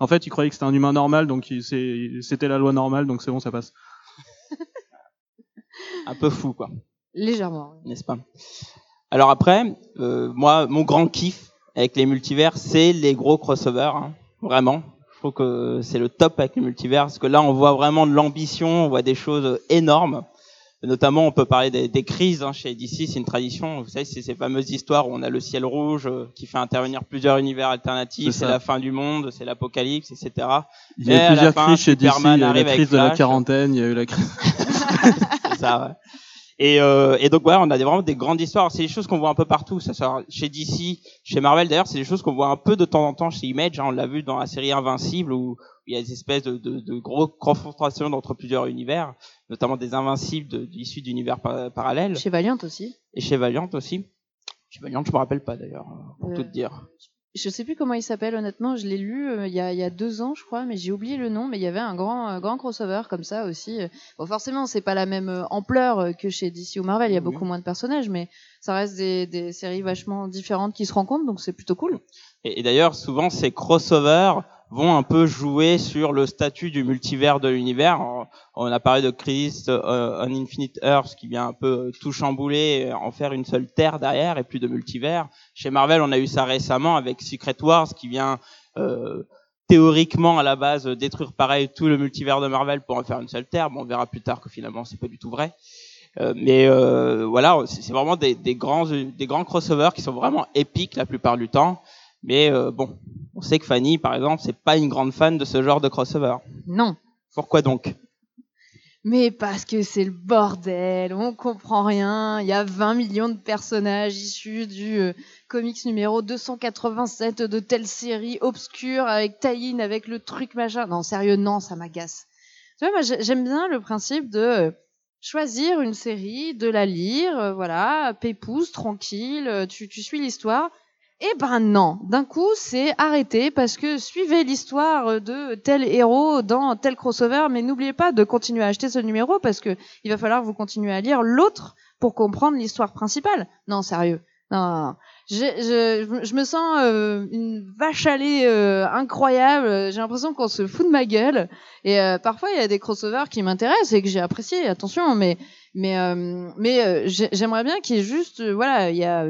En fait, ils croyaient que c'était un humain normal, donc il- c'est- c'était la loi normale, donc c'est bon, ça passe.
Un peu fou, quoi.
Légèrement.
n'est-ce pas? Alors après, euh, moi, mon grand kiff avec les multivers, c'est les gros crossovers, hein, vraiment. Je trouve que c'est le top avec les multivers, parce que là, on voit vraiment de l'ambition, on voit des choses énormes. Notamment, on peut parler des, des crises hein, chez DC, c'est une tradition. Vous savez, c'est ces fameuses histoires où on a le ciel rouge euh, qui fait intervenir plusieurs univers alternatifs,
C'est
la fin du monde, c'est l'apocalypse, etc.
Il y
Mais
a eu plusieurs crises chez DC, il y a eu la crise de la quarantaine, il y a eu la crise...
c'est ça, ouais. Et, euh, et donc voilà, on a des, vraiment des grandes histoires. C'est des choses qu'on voit un peu partout. Ça sort chez DC, chez Marvel d'ailleurs, c'est des choses qu'on voit un peu de temps en temps chez Image. hein. on l'a vu dans la série Invincible où il y a des espèces de, de, de gros confrontations entre plusieurs univers, notamment des Invincibles de- issus d'univers pa- parallèles.
Chez Valiant aussi.
Et chez Valiant aussi. Chez Valiant, je me rappelle pas d'ailleurs, pour
Euh,
tout te dire.
Je sais plus comment il s'appelle honnêtement, je l'ai lu euh, il y, a, il y a deux ans je crois, mais j'ai oublié le nom. Mais il y avait un grand, grand crossover comme ça aussi. Bon forcément c'est pas la même euh, ampleur euh, que chez DC ou Marvel, il y a
Oui.
beaucoup moins de personnages, mais ça reste des, des séries vachement différentes qui se rencontrent, donc c'est plutôt cool.
Et, et d'ailleurs, souvent, ces crossovers vont un peu jouer sur le statut du multivers de l'univers. On- a parlé de Crisis euh, Infinite Earth qui vient un peu tout chambouler, en faire une seule terre derrière et plus de multivers. Chez Marvel, on a eu ça récemment avec Secret Wars qui vient euh, théoriquement à la base détruire pareil tout le multivers de Marvel pour en faire une seule terre. Bon, on verra plus tard que finalement c'est pas du tout vrai. Euh, mais euh, voilà, c'est vraiment des, des grands des grands crossovers qui sont vraiment épiques la plupart du temps. Mais euh, bon, on sait que Fanny, par exemple, c'est pas une grande fan de ce genre de crossover.
Non.
Pourquoi donc?
Mais parce que c'est le bordel, on comprend rien. Il y a 20 millions de personnages issus du euh, comics numéro 287 de telle série obscure avec tie avec le truc machin. Non, sérieux, non, ça m'agace. Tu vois, moi j'ai- j'aime bien le principe de euh, choisir une série, de la lire, euh, voilà, pépouze, tranquille, tu, tu suis l'histoire. Eh ben non, d'un coup c'est arrêté parce que suivez l'histoire de tel héros dans tel crossover, mais n'oubliez pas de continuer à acheter ce numéro parce que il va falloir vous continuez à lire l'autre pour comprendre l'histoire principale. Non, sérieux. Non. J'ai- Je, je me sens euh, une vache lait euh, incroyable. J'ai l'impression qu'on se fout de ma gueule. Et euh, parfois, il y a des crossovers qui m'intéressent et que j'ai apprécié. Attention, mais mais euh, mais euh, j'ai- j'aimerais bien qu'il y ait juste, euh, voilà, il y a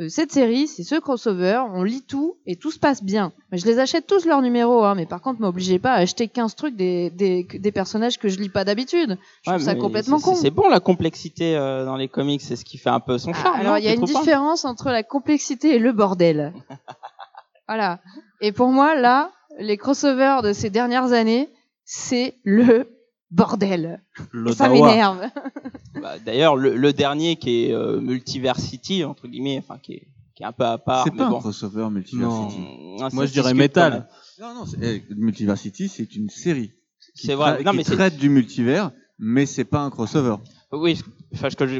euh, cette série, c'est ce crossover, on lit tout et tout se passe bien. Mais je les achète tous leurs numéros, hein, mais par contre, m'obligez pas à acheter 15 trucs des, des, des personnages que je lis pas d'habitude. Je
Ouais,
trouve ça complètement con.
C'est bon la complexité euh, dans les comics, c'est ce qui fait un peu son
Ah,
charme.
alors il y a une différence entre la complexité et le bordel. voilà. Et pour moi, là, les crossovers de ces dernières années, c'est le bordel. Et ça m'énerve.
Bah, D'ailleurs, le, le dernier qui est euh, Multiversity entre guillemets, enfin qui est, qui est un peu à part,
C'est pas un crossover Multiversity.
Ça
Moi, je dirais Metal.
Non, non, c'est- eh, Multiversity, c'est une série. qui
C'est vrai. Non,
qui
mais
traite du multivers, mais c'est pas un crossover.
Oui,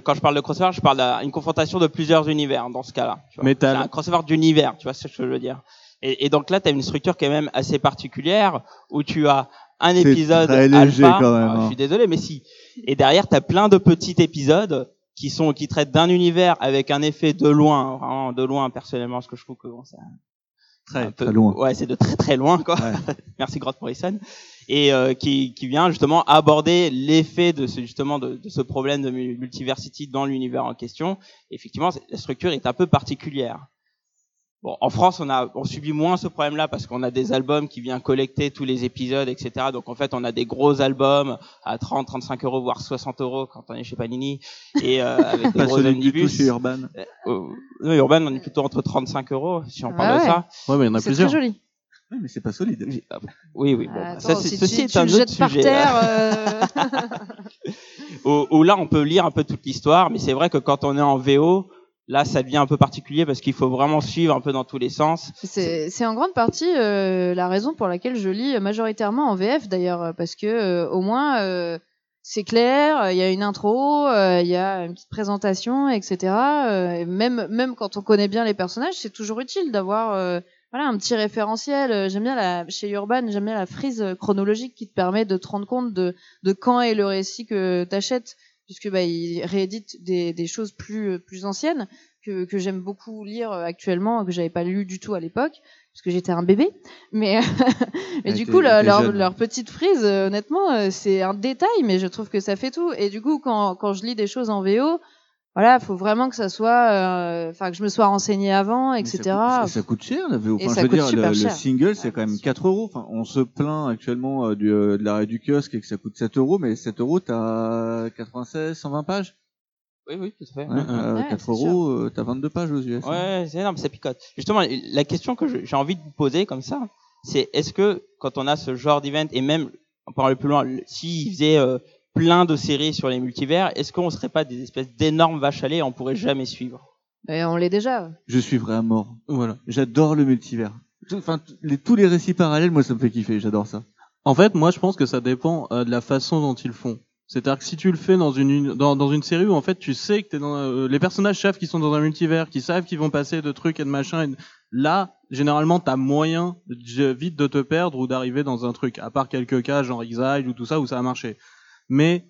quand je parle de crossover, je parle d'une confrontation de plusieurs univers dans ce cas-là.
Metal.
C'est un crossover d'univers, tu vois ce que je veux dire. Et, et donc là, tu as une structure qui est même assez particulière où tu as un épisode
très léger,
alpha.
quand même,
Ah,
hein.
Je suis désolé, mais si. Et derrière, tu as plein de petits épisodes qui sont qui traitent d'un univers avec un effet de loin, vraiment de loin personnellement, parce que je trouve que bon, c'est
Très,
peu-
très loin.
Ouais, c'est de très très loin, quoi.
Ouais.
Merci Grant Morrison. et euh, qui, qui vient justement aborder l'effet de ce justement de, de ce problème de mu- multiversity dans l'univers en question. Effectivement, la structure est un peu particulière. Bon, en France, on a on subit moins ce problème-là parce qu'on a des albums qui viennent collecter tous les épisodes, etc. Donc en fait, on a des gros albums à 30, 35 euros, voire 60 euros quand on est chez Panini et euh, avec des
Pas
gros
solide du tout
omnibus.
chez Urban.
Euh, nous, Urban, on est plutôt entre 35 euros si on
Ah
parle de ça.
Ouais, mais il y en a
C'est
plusieurs.
très joli.
Ouais, mais c'est pas solide.
Oui, oui. Bon,
Ah,
bah, ça,
attends,
c'est-
si
ceci
tu,
est
tu
un
le
autre
jettes par
sujet.
terre. euh,
où, où là on peut lire un peu toute l'histoire, mais c'est vrai que quand on est en VO, là ça devient un peu particulier parce qu'il faut vraiment suivre un peu dans tous les sens.
C'est en grande partie euh, la raison pour laquelle je lis majoritairement en VF d'ailleurs, parce que euh, au moins euh, c'est clair, il y a une intro, euh, il y a une petite présentation, etc. euh, et même même quand on connaît bien les personnages, c'est toujours utile d'avoir euh, voilà un petit référentiel. J'aime bien la chez Urban, j'aime bien la frise chronologique qui te permet de te rendre compte de de quand est le récit que t'achètes, puisque bah il réédite des des choses plus plus anciennes que, que j'aime beaucoup lire euh, actuellement, que j'avais pas lu du tout à l'époque, parce que j'étais un bébé. Mais, mais du coup, leur, leur, leur petite frise, euh, honnêtement, euh, c'est un détail, mais je trouve que ça fait tout. Et du coup, quand, quand je lis des choses en VO, voilà, faut vraiment que ça soit, euh, enfin, que je me sois renseignée avant,
Mais
etc.
Ça coûte, ça coûte cher la VO. Enfin,
ça
je veux dire, le, le single c'est quand même 4 euros. Enfin, on se plaint actuellement euh, du, euh, de l'arrêt du kiosque et que ça coûte 7 euros, mais 7 euros t'as 96, 120 pages.
Oui, oui, tout à fait.
Ouais, euh,
Ouais,
4
c'est
euros, euh, t'as 22 pages aux US.
Ouais, c'est énorme, ça picote. Justement, la question que j'ai envie de vous poser comme ça, c'est est-ce que quand on a ce genre d'event et même on peut aller plus loin, s'ils faisaient euh, plein de séries sur les multivers, est-ce qu'on serait pas des espèces d'énormes vaches à lait et on pourrait jamais suivre?
Et on l'est déjà.
Je suivrai à mort.
Voilà.
J'adore le multivers. Enfin, les- tous les récits parallèles, moi, ça me fait kiffer. J'adore ça.
En fait, moi, je pense que ça dépend euh, de la façon dont ils le font. C'est-à-dire que si tu le fais dans une dans, dans une série où en fait tu sais que t'es dans euh, les personnages savent qu'ils sont dans un multivers, qu'ils savent qu'ils vont passer de trucs et de machins. et- Là, généralement, t'as moyen de- vite de te perdre ou d'arriver dans un truc. À part quelques cas genre Exile ou tout ça où ça a marché. Mais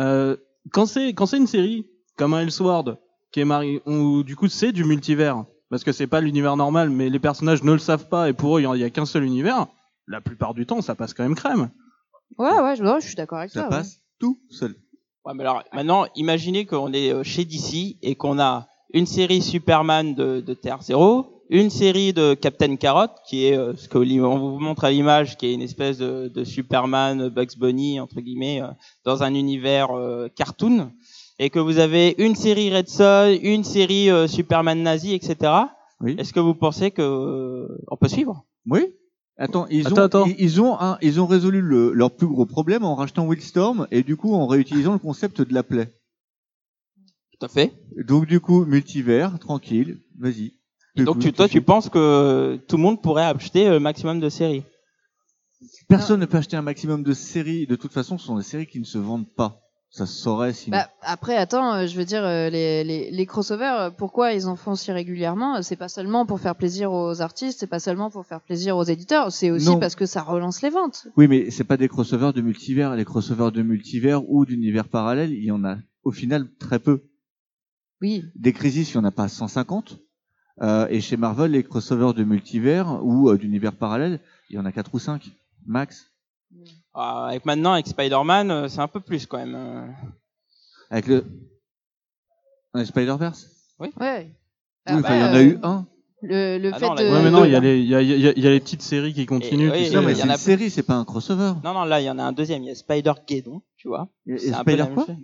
euh, quand c'est quand c'est une série comme un Elseworld qui est mari où du coup c'est du multivers parce que c'est pas l'univers normal, mais les personnages ne le savent pas et pour eux il y y a qu'un seul univers. La plupart du temps, ça passe quand même crème.
Ouais, ouais, je, suis d'accord avec
Ça
ouais.
passe tout seul.
Ouais, mais alors maintenant, imaginez qu'on est euh, chez DC et qu'on a une série Superman de, de Terre Zéro, une série de Captain Carrot, qui est euh, ce que li- on vous montre à l'image, qui est une espèce de, de Superman, Bugs Bunny entre guillemets, euh, dans un univers euh, cartoon, et que vous avez une série Red Son, une série euh, Superman nazi, etc.
Oui.
Est-ce que vous pensez que euh, on peut suivre?
Oui. Attends, ils
Attends,
ont,
attends.
Ils, ils ont, un- ils ont résolu le- leur plus gros problème en rachetant Wildstorm et du coup en réutilisant le concept de la plaie.
Tout à fait.
Donc du coup, multivers, tranquille, vas-y.
Donc tu, toi, tu penses que tout le monde pourrait acheter le maximum de séries?
Personne ne peut acheter un maximum de séries. De toute façon, ce sont des séries qui ne se vendent pas. Ça se saurait sinon.
Bah, après, attends, euh, je veux dire, euh, les, les, les crossovers, euh, pourquoi ils en font si régulièrement? Euh, C'est pas seulement pour faire plaisir aux artistes, c'est pas seulement pour faire plaisir aux éditeurs, c'est aussi
Non.
parce que ça relance les ventes.
Oui, mais c'est pas des crossovers de multivers. Les crossovers de multivers ou d'univers parallèles, il y en a au final très peu.
Oui,
Des Crisis, il y en a pas 150. Euh, et chez Marvel, les crossovers de multivers ou euh, d'univers parallèles, il y en a 4 ou 5, max.
Ah, Avec maintenant, avec Spider-Man, euh, c'est un peu plus quand même. euh.
Avec le Ouais, Spider-Verse
ouais.
Oui,
Ah
enfin, il y en
bah,
a
euh,
eu un.
Le, le
Ah
fait
non,
de.
Ouais, mais non, il y, a les, il, y a, il, y a, il y a les petites séries qui continuent.
Oui.
Non,
il
mais
y
c'est
en a
une série, c'est pas un crossover.
Non, non, là, il y en a un deuxième. Il y a Spider-Geddon, tu vois.
Et, et Spider quoi
chose.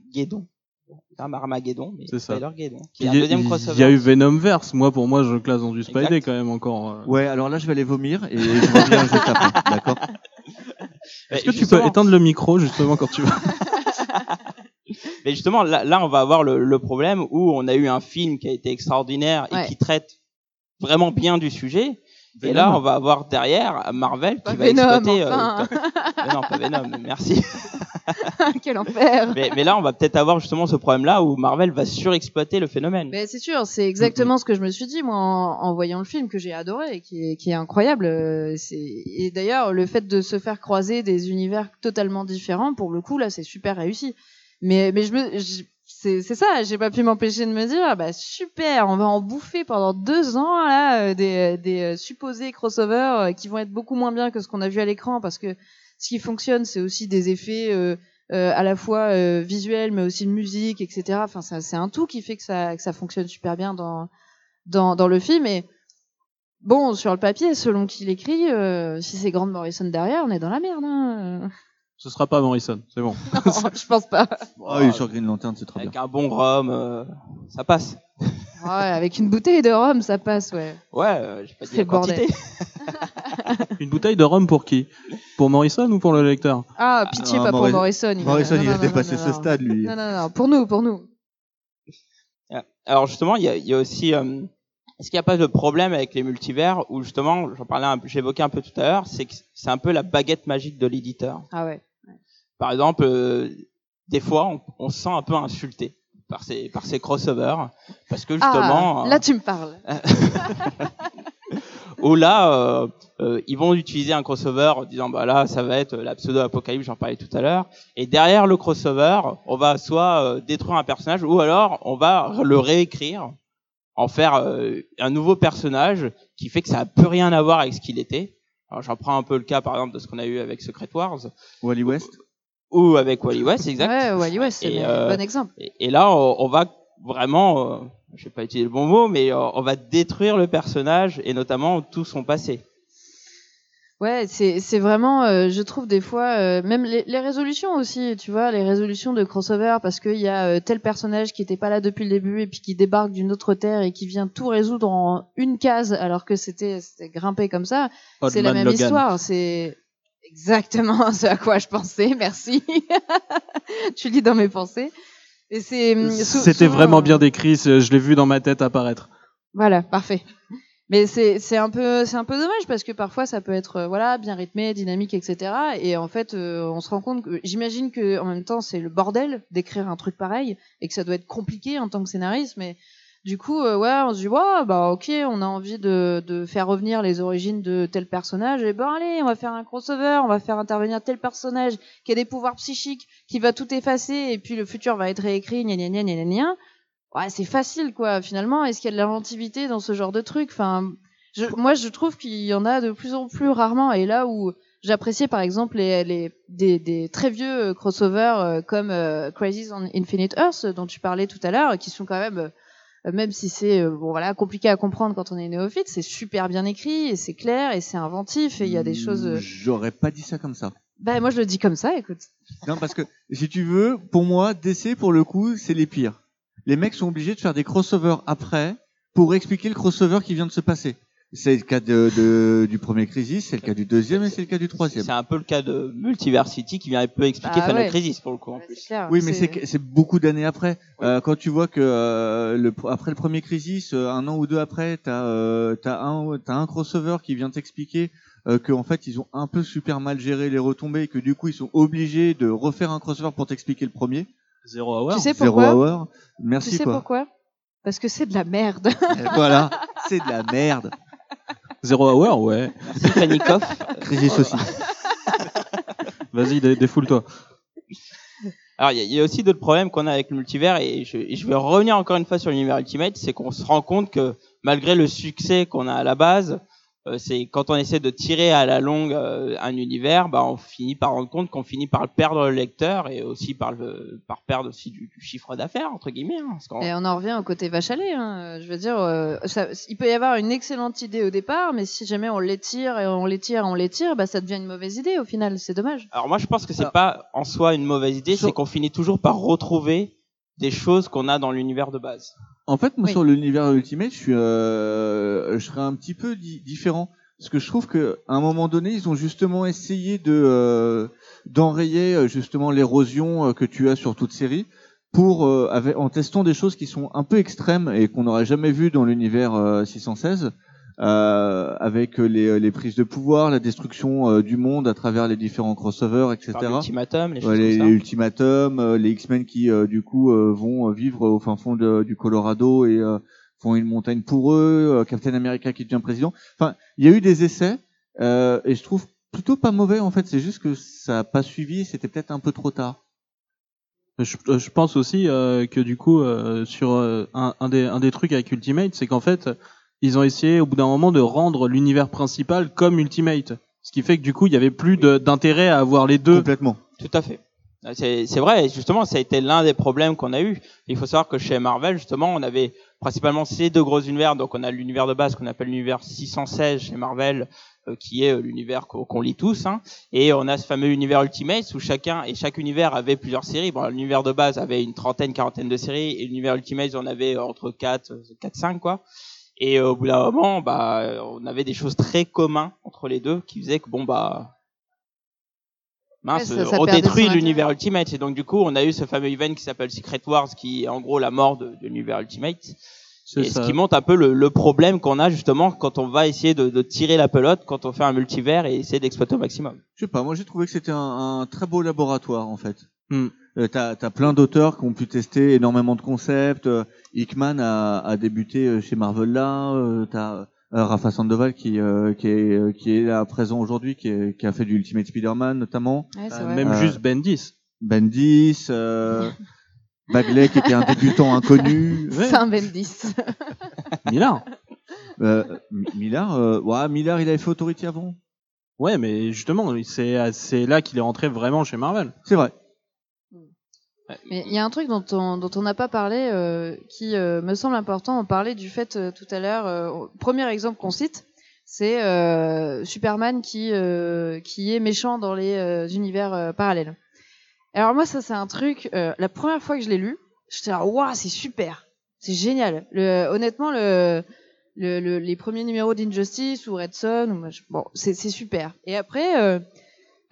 Pas Armageddon, mais
C'est ça.
Spider-Geddon. Qui
Il y,
un
a-
deuxième
il
crossover.
y a eu Venomverse. Moi, pour moi, je classe dans du
Exact.
quand même encore. euh.
Ouais, alors là, je vais aller vomir et je reviens juste après. D'accord
Mais
Est-ce que tu peux éteindre le micro justement quand tu vas
Mais justement, là, là, on va avoir le, le problème où on a eu un film qui a été extraordinaire et
Ouais.
qui traite vraiment bien du sujet. Et là, on va avoir derrière Marvel
Pas
qui va
Venom,
exploiter. euh,
enfin.
Mais non, pas Venom. Merci.
Quel enfer
mais, mais là, on va peut-être avoir justement ce problème-là où Marvel va surexploiter le phénomène.
Mais c'est sûr, c'est exactement ce que je me suis dit moi en, en voyant le film que j'ai adoré et qui est, qui est incroyable. euh, et d'ailleurs le fait de se faire croiser des univers totalement différents pour le coup là c'est super réussi. Mais mais je me je- c'est ça, j'ai pas pu m'empêcher de me dire ah bah super, on va en bouffer pendant deux ans là euh, des des euh, supposés crossovers euh, qui vont être beaucoup moins bien que ce qu'on a vu à l'écran parce que ce qui fonctionne, c'est aussi des effets euh, euh, à la fois euh, visuels, mais aussi de musique, etc. Enfin, c'est un tout qui fait que ça, ça fonctionne super bien dans, le film. Et bon, sur le papier, selon qui l'écrit, euh, si c'est Grant Morrison derrière, on est dans la merde. Hein.
Ce sera pas Morrison, c'est bon.
Non, je pense pas.
Ah, il est sur Green Lantern, c'est très bien.
Avec un bon rhum, euh, ça passe.
Ouais, avec une bouteille de rhum, ça passe, ouais.
Ouais, euh, j'ai pas dit
C'est
la quantité.
Une bouteille de rhum pour qui? Pour Morrison ou pour le lecteur?
Ah, pitié,
Ah,
pas pour
Morrison-
Morrison. il va-
Morrison,
non,
il
non,
a
non,
dépassé
non,
ce
non.
stade, lui.
Non, non, non, pour nous, pour nous.
Alors justement, il y a, il y a aussi, euh, est-ce qu'il n'y a pas de problème avec les multivers où justement, j'en parlais, j'évoquais un peu tout à l'heure, c'est que c'est un peu la baguette magique de l'éditeur?
Ah ouais.
Par exemple, euh, des fois, on, on se sent un peu insulté par ces par ces crossovers parce que justement,
Ah,
euh,
là tu me parles.
où là, euh, euh, ils vont utiliser un crossover en disant bah là, ça va être la pseudo apocalypse, j'en parlais tout à l'heure, et derrière le crossover, on va soit euh, détruire un personnage ou alors on va le réécrire, en faire euh, un nouveau personnage qui fait que ça a plus rien à voir avec ce qu'il était. Alors j'en prends un peu le cas par exemple de ce qu'on a eu avec Secret Wars
Wally West.
Ou avec Wally West, exact.
Ouais, ouais, ouais, c'est un
euh,
bon exemple.
Et, et là, on, on va vraiment, euh, je vais pas utiliser le bon mot, mais euh, on va détruire le personnage et notamment tout son passé.
Ouais, c'est vraiment, euh, je trouve des fois, euh, même les, les résolutions aussi, tu vois, les résolutions de crossover, parce qu'il y a euh, tel personnage qui était pas là depuis le début et puis qui débarque d'une autre terre et qui vient tout résoudre en une case alors que c'était grimpé comme ça. C'est la même
Logan.
histoire. C'est exactement ce à quoi je pensais. Merci. tu lis dans mes pensées. Et c'est hum,
C'était vraiment
euh,
bien décrit, je l'ai vu dans ma tête apparaître.
Voilà, parfait. Mais c'est c'est un peu c'est un peu dommage parce que parfois ça peut être euh, voilà bien rythmé, dynamique, etc. Et en fait euh, on se rend compte que j'imagine que en même temps c'est le bordel d'écrire un truc pareil et que ça doit être compliqué en tant que scénariste. Mais du coup euh, ouais on se dit ouais bah ok on a envie de de faire revenir les origines de tel personnage et ben allez on va faire un crossover, on va faire intervenir tel personnage qui a des pouvoirs psychiques, qui va tout effacer et puis le futur va être réécrit gna gna gna gna gna ouais, c'est facile quoi. Finalement, est-ce qu'il y a de l'inventivité dans ce genre de truc? Enfin, je, moi, je trouve qu'il y en a de plus en plus rarement. Et là où j'appréciais par exemple les, les des, des très vieux euh, crossovers euh, comme euh, Crisis on Infinite Earth dont tu parlais tout à l'heure, qui sont quand même euh, même si c'est euh, bon voilà compliqué à comprendre quand on est néophyte, c'est super bien écrit et c'est clair et c'est inventif et il y a des choses. euh,
J'aurais pas dit ça comme ça.
Bah moi je le dis comme ça, écoute.
Non, parce que si tu veux, pour moi, DC pour le coup, c'est les pires. Les mecs sont obligés de faire des crossovers après pour expliquer le crossover qui vient de se passer. C'est le cas de, de- du premier Crisis, c'est le cas du deuxième et c'est le cas du troisième.
C'est un peu le cas de Multiversity qui vient un peu expliquer
Bah
Final
ouais.
Crisis pour le coup en
Ouais,
plus.
c'est clair,
Oui, mais c'est beaucoup d'années après. Euh, quand tu vois que euh, le, après le premier Crisis, euh, un an ou deux après, t'as euh, t'as un t'as un crossover qui vient t'expliquer euh, que en fait ils ont un peu super mal géré les retombées et que du coup ils sont obligés de refaire un crossover pour t'expliquer le premier.
Zero Hour.
Tu sais
Zero
pourquoi
Hour.
Tu
Merci
sais
quoi.
pourquoi? Parce que c'est de la merde.
Et voilà, c'est de la merde.
Zero Hour, ouais.
Merci.
Crisis aussi.
Vas-y, dé- défoule-toi.
Alors il y, a- il y a aussi d'autres problèmes qu'on a avec le multivers et je, et je vais revenir encore une fois sur l'univers Ultimate, c'est qu'on se rend compte que malgré le succès qu'on a à la base, euh, c'est quand on essaie de tirer à la longue euh, un univers, bah on finit par rendre compte qu'on finit par perdre le lecteur et aussi par le par perdre aussi du, du chiffre d'affaires entre guillemets. hein, parce
Et on en revient au côté vache à lait. Hein. Je veux dire, euh, ça, il peut y avoir une excellente idée au départ, mais si jamais on l'étire et on l'étire et on l'étire, bah, ça devient une mauvaise idée au final. C'est dommage.
Alors moi je pense que c'est
Alors-
pas en soi une mauvaise idée, c'est qu'on finit toujours par retrouver des choses qu'on a dans l'univers de base.
En fait, moi
Oui.
sur l'univers Ultimate, je suis, euh, je serais un petit peu di- différent parce que je trouve que à un moment donné, ils ont justement essayé de euh, d'enrayer euh, justement l'érosion euh, que tu as sur toute série pour euh, avec, en testant des choses qui sont un peu extrêmes et qu'on n'aurait jamais vu dans l'univers euh, 616 euh, avec les, les prises de pouvoir, la destruction euh, du monde à travers les différents crossovers, etc.
Par l'ultimatum, les choses
Ouais, les,
comme
les ultimatums, euh, les X-Men qui euh, du coup euh, vont vivre au fin fond de- du Colorado et euh, font une montagne pour eux, euh, Captain America qui devient président. Enfin, il y a eu des essais euh, et je trouve plutôt pas mauvais en fait. C'est juste que ça a pas suivi, et c'était peut-être un peu trop tard.
Je, je pense aussi euh, que du coup, euh, sur euh, un, un des, un des trucs avec Ultimate, c'est qu'en fait, ils ont essayé au bout d'un moment de rendre l'univers principal comme Ultimate. Ce qui fait que du coup, il y avait plus d'intérêt à avoir les deux.
Complètement.
Tout à fait. C'est vrai, justement, ça a été l'un des problèmes qu'on a eu. Il faut savoir que chez Marvel, justement, on avait principalement ces deux gros univers. Donc, on a l'univers de base qu'on appelle l'univers 616 chez Marvel, euh, qui est euh, l'univers qu'on qu'on lit tous. Hein. Et on a ce fameux univers Ultimate où chacun et chaque univers avait plusieurs séries. Bon, l'univers de base avait une trentaine, quarantaine de séries, et l'univers Ultimate, on avait euh, entre 4, 4, 5, quoi. Et euh, au bout d'un moment, bah, on avait des choses très communs entre les deux qui faisaient que bon bah mince,
Ouais, ça- ça
on détruit l'univers Ultimate. Et donc du coup, on a eu ce fameux event qui s'appelle Secret Wars, qui est en gros la mort de, de l'univers Ultimate. Et ce qui montre un peu le, le problème qu'on a justement quand on va essayer de, de tirer la pelote, quand on fait un multivers et essayer d'exploiter au maximum.
Je sais pas, moi j'ai trouvé que c'était un, un très beau laboratoire en fait.
Hmm.
Euh, t'as as plein d'auteurs qui ont pu tester énormément de concepts. Euh, Hickman a, a débuté euh, chez Marvel là. Euh, t'as euh, Rafa Sandoval qui euh, qui est euh, qui est là présent aujourd'hui, qui, est- qui a fait du Ultimate Spider-Man notamment.
Ouais,
Euh, même
Euh,
juste Bendis.
Bendis, euh, Bagley qui était un débutant inconnu.
Saint Bendis.
Millard.
Euh, Millard, euh, ouais, Millard il avait fait Authority avant.
Ouais, mais justement, c'est c'est là qu'il est rentré vraiment chez Marvel.
C'est vrai.
Mais il y a un truc dont on dont on n'a pas parlé euh, qui euh, me semble important. On parlait du fait euh, tout à l'heure. euh, premier exemple qu'on cite, c'est euh, Superman qui euh, qui est méchant dans les univers parallèles. Alors moi ça c'est un truc. la première fois que je l'ai lu, j'étais là waouh c'est super, c'est génial. Le, honnêtement le, le, le- les premiers numéros d'Injustice ou Red Son bon c'est super. Et après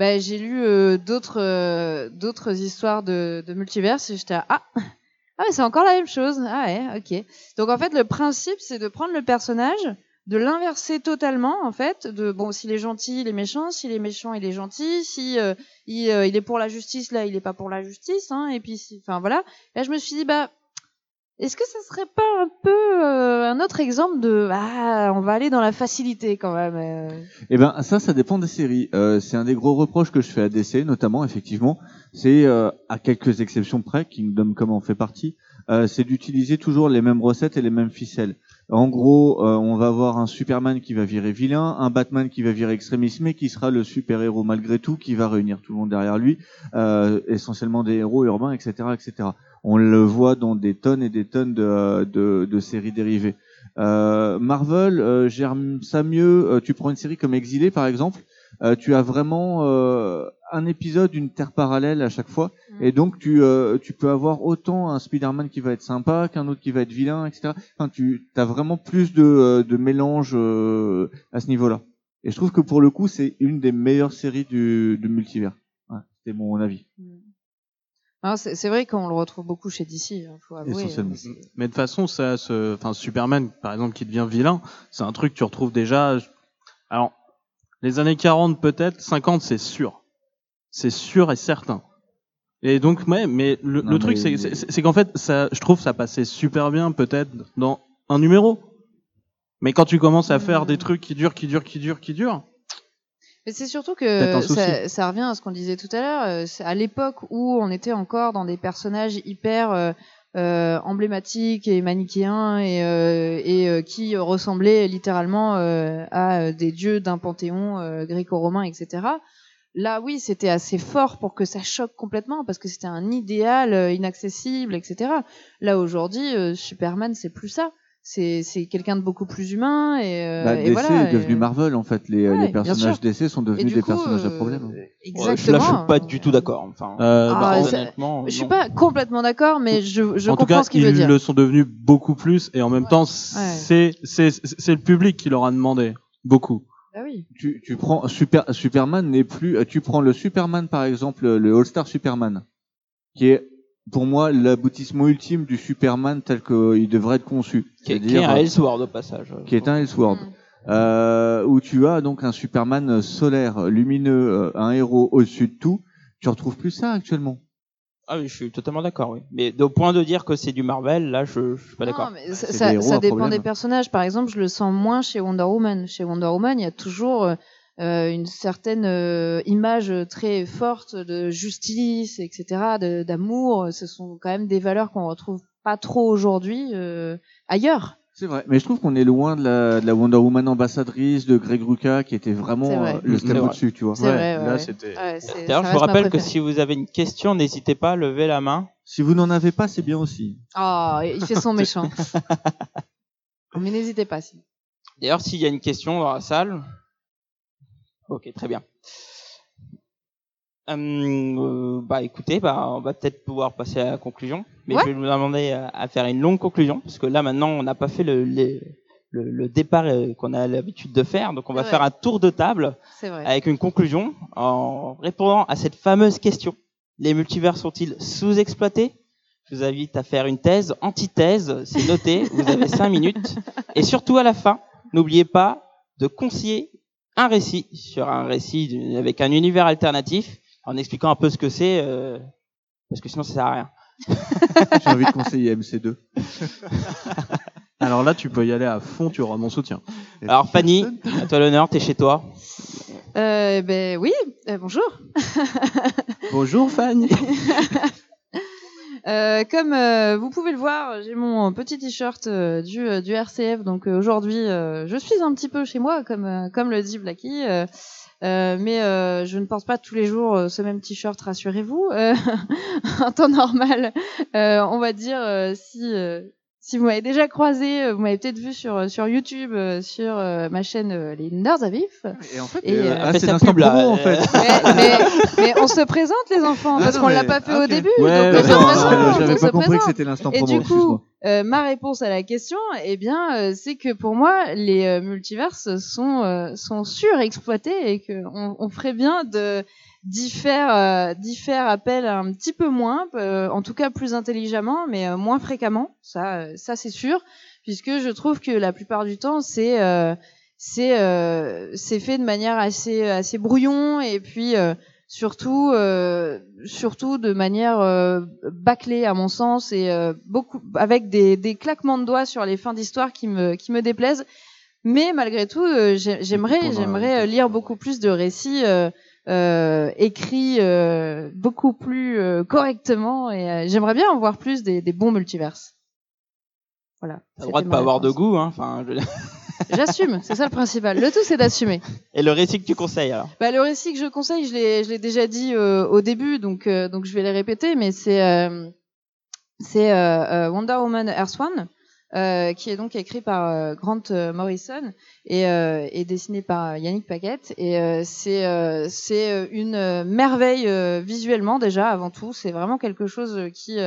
bah, j'ai lu euh, d'autres euh, d'autres histoires de, de multiverse et j'étais ah ah mais c'est encore la même chose. Ah ouais ok. Donc en fait le principe c'est de prendre le personnage de l'inverser totalement en fait de bon s'il est gentil il est méchant s'il est méchant il est gentil si euh, il, euh, il est pour la justice là il est pas pour la justice hein et puis enfin voilà. Là je me suis dit bah est-ce que ça serait pas un peu euh, un autre exemple de ah on va aller dans la facilité quand même euh?
Eh ben ça, ça dépend des séries. Euh, c'est un des gros reproches que je fais à DC, notamment effectivement, c'est euh, à quelques exceptions près, Kingdom Come en fait partie, c'est d'utiliser toujours les mêmes recettes et les mêmes ficelles. En gros, euh, on va avoir un Superman qui va virer vilain, un Batman qui va virer extrémisme, mais qui sera le super-héros malgré tout, qui va réunir tout le monde derrière lui, euh, essentiellement des héros urbains, etc., etc. On le voit dans des tonnes et des tonnes de, séries dérivées. Euh, Marvel gère ça mieux. Tu prends une série comme Exilé par exemple, euh, tu as vraiment euh, un épisode d'une terre parallèle à chaque fois,
Mm.
et donc tu euh, tu peux avoir autant un Spider-Man qui va être sympa qu'un autre qui va être vilain, etc. Enfin, tu as vraiment plus de de mélange euh, à ce niveau-là. Et je trouve que pour le coup, c'est une des meilleures séries du, du multivers. Ouais, C'était mon avis.
Alors, c'est vrai qu'on le retrouve beaucoup chez DC, hein, faut avouer.
Essentiellement.
hein.
Mais de toute façon, ça, se, enfin, Superman, par exemple, qui devient vilain, c'est un truc que tu retrouves déjà. Alors, les années 40 peut-être, 50 c'est sûr, c'est sûr et certain. Et donc, ouais, mais le,
Non,
le truc,
mais-
c'est- qu'en fait, ça, je trouve, ça passait super bien peut-être dans un numéro. Mais quand tu commences à faire des trucs qui durent, qui durent, qui durent, qui durent,
Mais c'est surtout que ça, ça revient à ce qu'on disait tout à l'heure. euh, À l'époque où on était encore dans des personnages hyper euh, euh, emblématiques et manichéens et, euh, et euh, qui ressemblaient littéralement à des dieux d'un panthéon gréco-romain, etc. Là, oui, c'était assez fort pour que ça choque complètement parce que c'était un idéal inaccessible, etc. Là, aujourd'hui, Superman, c'est plus ça. C'est c'est quelqu'un de beaucoup plus humain et, euh,
Bah,
et
DC
voilà.
est devenu
et-
Marvel en fait. Les,
Ouais,
les personnages. DC sont devenus des
coup,
personnages à
euh,
problème.
Ouais,
Exactement.
Là, je suis pas du tout d'accord. Enfin,
euh,
Ah,
bah,
ça-
honnêtement,
Je suis pas complètement d'accord, mais je, je
en tout
comprends
cas,
ce qu'il
ils
veut dire.
le sont devenus beaucoup plus, et en même temps, c'est c'est c'est le public qui leur a demandé beaucoup.
Ah oui.
tu, tu prends Super, Superman n'est plus. euh, Tu prends le Superman par exemple, le All Star Superman, qui est pour moi l'aboutissement ultime du Superman tel qu'il devrait être conçu.
qui est, qui est
C'est-à-dire,
un
euh,
Elseworld au passage.
qui est un Elseworld,
Mm.
euh, où tu as donc un Superman solaire, lumineux, euh, un héros au-dessus de tout. Tu retrouves plus ça actuellement.
Ah oui, je suis totalement d'accord, oui. Mais au point de dire que c'est du Marvel, là, je, je suis pas
Non,
d'accord.
mais ça, ça-
héros
dépend
problème.
des personnages. Par exemple, je le sens moins chez Wonder Woman. Chez Wonder Woman, il y a toujours euh, une certaine euh, image très forte de justice, etc., d'amour. Ce sont quand même des valeurs qu'on retrouve pas trop aujourd'hui euh, ailleurs.
C'est vrai, mais je trouve qu'on est loin de la, de la Wonder Woman ambassadrice de Greg Rucka qui était vraiment
vrai.
euh, le
vrai.
au-dessus, tu vois.
C'est vrai, ouais,
là
ouais.
c'était.
Ouais,
D'ailleurs, je vous rappelle que si vous avez une question, n'hésitez pas à lever la main.
Si vous n'en avez pas, c'est bien aussi.
Oh, il fait son méchant. Mais n'hésitez pas. Si.
D'ailleurs, s'il y a une question dans la salle. Ok, très bien. Hum, euh, bah écoutez, bah, on va peut-être pouvoir passer à la conclusion. Mais
Ouais.
je vais vous demander à, à faire une longue conclusion, parce que là maintenant on n'a pas fait le, les- le, le départ euh, qu'on a l'habitude de faire. Donc on va
Ouais.
faire un tour de table avec une conclusion en répondant à cette fameuse question. Les multivers sont-ils sous-exploités? Je vous invite à faire une thèse, antithèse, c'est noté, vous avez cinq minutes. Et surtout à la fin, n'oubliez pas de conseiller un récit sur un récit avec un univers alternatif en expliquant un peu ce que c'est, euh, parce que sinon ça sert à rien.
J'ai envie de conseiller MC2.
Alors là, tu peux y aller à fond, tu auras mon soutien.
Alors Fanny, à toi l'honneur, t'es chez toi.
Euh, ben oui. euh, bonjour.
Bonjour Fanny.
Euh, comme euh, vous pouvez le voir, j'ai mon petit t-shirt euh, du, euh, du RCF. Donc aujourd'hui, je suis un petit peu chez moi, comme comme le dit Blacky. mais je ne porte pas tous les jours ce même t-shirt, rassurez-vous. En temps normal, on va dire si si vous m'avez déjà croisé, euh, vous m'avez peut-être vu sur sur YouTube, euh, sur euh, ma chaîne euh, Les Nerds à Vif.
Et en fait,
Et,
euh,
euh,
ah, c'est
là,
en
euh,
fait.
mais, mais, mais on se présente les enfants parce qu'on l'a pas fait au début.
Ouais,
donc
ouais,
on se
non,
présente,
J'avais pas compris que
présente.
c'était l'instant
Et du coup, euh, ma réponse à la question, eh bien, euh, c'est que pour moi, les euh, multiverses sont euh, sont surexploités et que on, on ferait bien de d'y faire euh, faire appel un petit peu moins, euh, en tout cas plus intelligemment, mais euh, moins fréquemment. Ça, euh, ça c'est sûr, puisque je trouve que la plupart du temps, c'est euh, c'est euh, c'est fait de manière assez assez brouillon et puis euh, surtout euh, surtout de manière euh, bâclée à mon sens et euh, beaucoup avec des, des claquements de doigts sur les fins d'histoire qui me qui me déplaisent mais malgré tout j'ai- j'aimerais j'aimerais lire beaucoup plus de récits euh, écrits euh, beaucoup plus euh, correctement. Et euh, j'aimerais bien en voir plus des, des bons multiverses. Voilà.
T'as le droit de pas avoir de goût, hein. Enfin, je-
j'assume c'est ça le principal. Le tout c'est d'assumer.
Et le récit que tu conseilles alors?
Bah, le récit que je conseille, je l'ai, je l'ai déjà dit euh, au début, donc euh, donc je vais les répéter, mais c'est euh, c'est Wonder Woman Earth One, euh, qui est donc écrit par euh, Grant euh, Morrison et, euh, et dessiné par Yannick Paquette. Et c'est c'est une merveille visuellement déjà avant tout. C'est vraiment quelque chose qui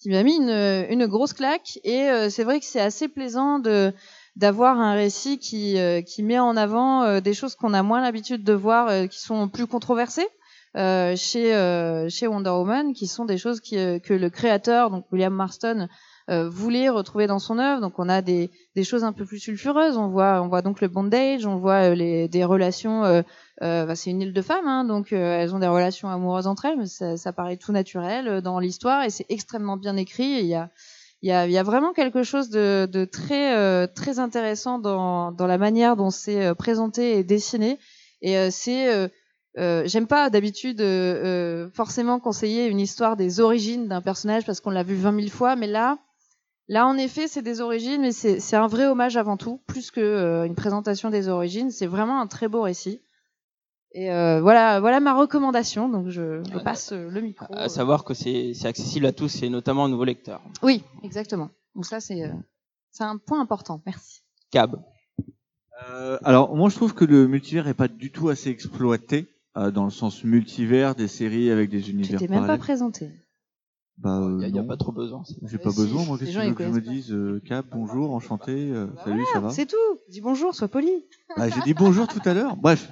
qui m'a mis une, une grosse claque. Et c'est vrai que c'est assez plaisant de d'avoir un récit qui qui met en avant des choses qu'on a moins l'habitude de voir, qui sont plus controversées. euh, chez euh, chez Wonder Woman, qui sont des choses qui, que le créateur, donc William Marston, euh, voulait retrouver dans son œuvre. Donc on a des, des choses un peu plus sulfureuses. On voit on voit donc le bondage, on voit euh, les, des relations. Euh, euh, bah, c'est une île de femmes, hein, donc euh, elles ont des relations amoureuses entre elles, mais ça, ça paraît tout naturel dans l'histoire et c'est extrêmement bien écrit. Il y a y a, y a vraiment quelque chose de, de très très intéressant dans, dans la manière dont c'est présenté et dessiné. Et c'est euh, j'aime pas d'habitude euh, forcément conseiller une histoire des origines d'un personnage parce qu'on l'a vu 20 000 fois, mais là, là en effet c'est des origines, mais c'est un vrai hommage avant tout, plus que euh, une présentation des origines. C'est vraiment un très beau récit. Et euh, voilà, voilà ma recommandation. Donc je, je passe euh, le micro.
À savoir que c'est accessible à tous et notamment aux nouveaux lecteurs.
Oui, exactement. Donc ça c'est euh, un point important. Merci.
Cab.
Euh, alors, moi, je trouve que le multivers est pas du tout assez exploité, euh, dans le sens multivers des séries avec des
Tu
univers
t'es même pas présenté.
Bah,
Il
euh,
n'y a, y a
non.
pas trop besoin. c'est-
J'ai
Bah,
pas
si,
besoin, moi, qu'est-ce que je me dise euh, Cap, bonjour, enchanté, euh,
Bah
salut, ça va
C'est tout. Dis bonjour, sois poli.
Ah, J'ai dit bonjour tout à l'heure. Bref.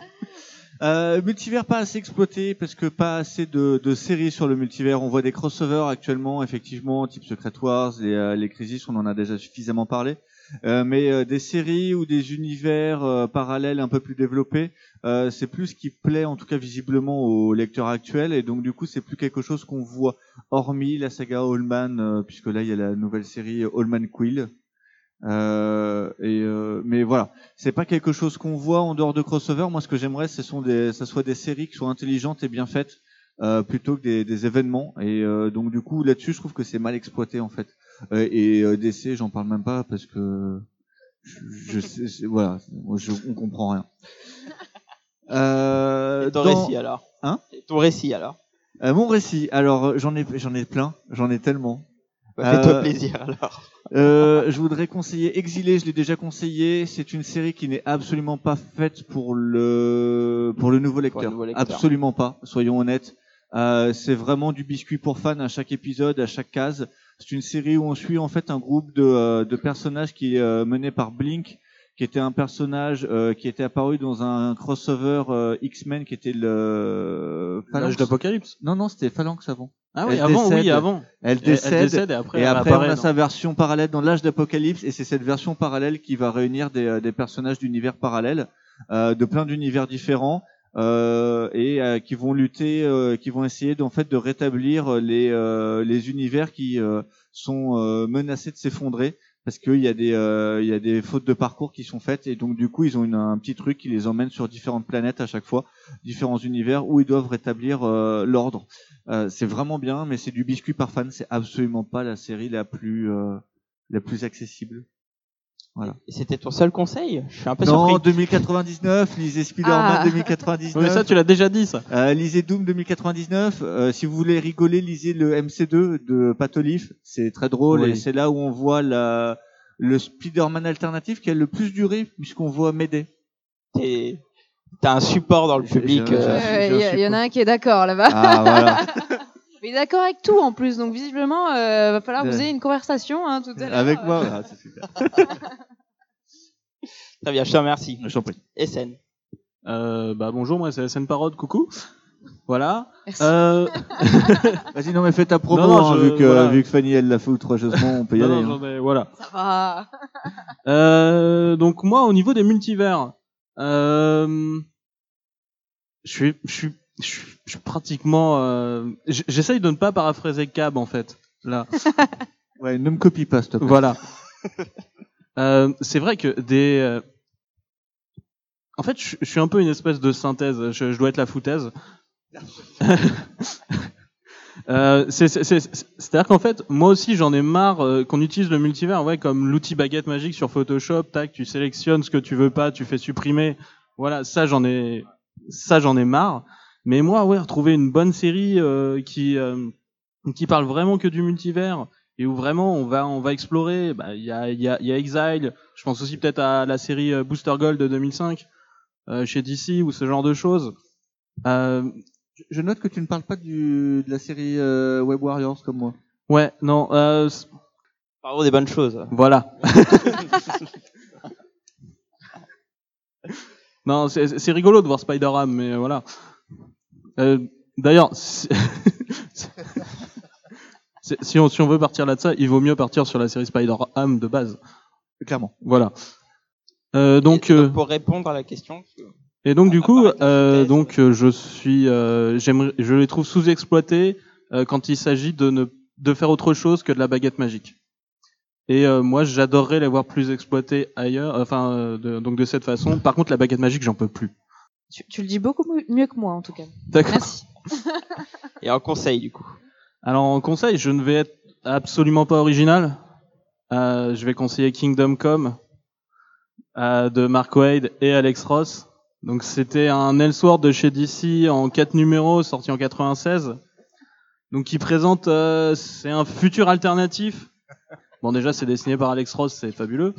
Euh, multivers pas assez exploité parce que pas assez de, de séries sur le multivers. On voit des crossovers actuellement, effectivement, type Secret Wars, les, euh, les Crisis, on en a déjà suffisamment parlé. Euh, mais euh, des séries ou des univers euh, parallèles un peu plus développés, euh, c'est plus ce qui plaît en tout cas visiblement aux lecteurs actuels et donc du coup c'est plus quelque chose qu'on voit hormis la saga Allman puisque là il y a la nouvelle série Allman Quill. Euh, et euh, mais voilà, c'est pas quelque chose qu'on voit en dehors de crossover. Moi, ce que j'aimerais, ce sont des, ça soit des séries qui soient intelligentes et bien faites, euh, plutôt que des, des événements. Et donc, du coup, là-dessus, je trouve que c'est mal exploité en fait. Et euh, DC, j'en parle même pas parce que je, je sais, c'est- voilà, je, on comprend rien. Euh,
Et ton
dans-
récit alors?
Hein?
Et Ton récit alors?
Euh, mon récit, alors euh, j'en ai, j'en ai plein, j'en ai tellement.
Bah, Fais-toi
Euh,
plaisir alors.
Euh, je voudrais conseiller Exilé, je l'ai déjà conseillé. C'est une série qui n'est absolument pas faite pour le pour le nouveau lecteur.
nouveau lecteur.
Absolument pas. Soyons honnêtes. Euh, c'est vraiment du biscuit pour fans à chaque épisode, à chaque case. C'est une série où on suit en fait un groupe de, euh, de personnages qui est euh, mené par Blink, qui était un personnage euh, qui était apparu dans un crossover euh, X-Men qui était le
L'âge
Phalanx.
d'Apocalypse.
Non non, c'était Phalanx avant.
Ah oui,
Elle
avant, oui, avant.
Elle décède.
Elle décède et après,
Et
elle
après, on
apparaît
a
dans-
sa version parallèle dans l'âge d'Apocalypse, et c'est cette version parallèle qui va réunir des, euh, des personnages d'univers parallèles, euh, de plein d'univers différents, euh, et euh, qui vont lutter, euh, qui vont essayer d'en fait de rétablir les euh, les univers qui euh, sont euh, menacés de s'effondrer parce qu'il y a des euh, y a des fautes de parcours qui sont faites et donc du coup ils ont une- un petit truc qui les emmène sur différentes planètes à chaque fois, différents univers où ils doivent rétablir euh, l'ordre. Euh, c'est vraiment bien, mais c'est du biscuit par fan. C'est absolument pas la série la plus euh, la plus accessible. Voilà.
Et C'était ton seul conseil? Je suis un peu
Non,
surpris.
2099, lisez Spider-Man
Ah.
2099.
Oui, mais ça, tu l'as déjà dit, ça.
Euh, lisez Doom 2099. Euh, si vous voulez rigoler, lisez le MC2 de Patolif. C'est très drôle
Oui.
et c'est là où on voit la, le Spider-Man alternatif qui a le plus duré puisqu'on voit.
T'es- T'as un support dans le public.
je-
euh,
Il y, en a un qui est d'accord là-bas.
Ah voilà.
Mais il est d'accord avec tout en plus, donc visiblement, euh, va falloir que vous ayez une conversation hein, tout à l'heure.
Avec moi, voilà, c'est super.
Très bien, je te remercie.
Je t'en prie.
SN.
Euh, bah, bonjour, moi, c'est SN Parode, coucou. Voilà.
Merci.
Euh,
Vas-y, non mais fais ta promo,
Non, non,
hein,
je-
vu que
voilà.
vu que Fanny elle l'a fait outrageusement, on peut y
non,
aller.
non,
hein.
ai- voilà.
Ça va.
Euh, donc moi, au niveau des multivers, euh, je suis, je suis, je suis, je pratiquement, euh, j'essaye de ne pas paraphraser Cab en fait. Là,
Ouais, ne me copie pas, s'il te plaît.
voilà. Euh, c'est vrai que des, euh, en fait, je, je suis un peu une espèce de synthèse. Je, je dois être la foutaise. Euh, c'est- c'est- c'est- c'est- C'est-à-dire qu'en fait, moi aussi, j'en ai marre qu'on utilise le multivers, ouais, comme l'outil baguette magique sur Photoshop. Tac, tu sélectionnes ce que tu veux pas, tu fais supprimer. Voilà, ça, j'en ai, ça, j'en ai marre. Mais moi, ouais, retrouver une bonne série euh, qui euh, qui parle vraiment que du multivers et où vraiment on va on va explorer. Bah, il y a il y a il y a Exile. Je pense aussi peut-être à la série euh, Booster Gold de 2005 euh, chez DC ou ce genre de choses. Euh,
Je- note que tu ne parles pas du, de la série euh, Web Warriors comme moi.
ouais, non, euh,
Parlons des bonnes choses.
voilà. non, c'est c'est rigolo de voir Spider-Man, mais voilà. Euh, D'ailleurs, si, on, si on veut partir là de ça, il vaut mieux partir sur la série Spider-Man de base.
Clairement.
Voilà. Euh, donc,
Et
euh,
pour répondre à la question,
Et donc du coup, euh, donc je suis, euh, j'aimerais, je les trouve sous-exploités euh, quand il s'agit de ne de faire autre chose que de la baguette magique. Et euh, moi, j'adorerais les voir plus exploités ailleurs, enfin euh, de- donc de cette façon. Par contre, la baguette magique, j'en peux plus.
Tu, tu le dis beaucoup mieux- que moi en tout cas.
D'accord.
Merci.
et un conseil du coup.
Alors en conseil, je ne vais être absolument pas original. Euh, je vais conseiller Kingdom Come euh, de Mark Wade et Alex Ross. Donc c'était un Elseworld de chez DC en quatre numéros sorti en 96. Donc qui présente euh, c'est un futur alternatif. Bon déjà c'est dessiné par Alex Ross, c'est fabuleux.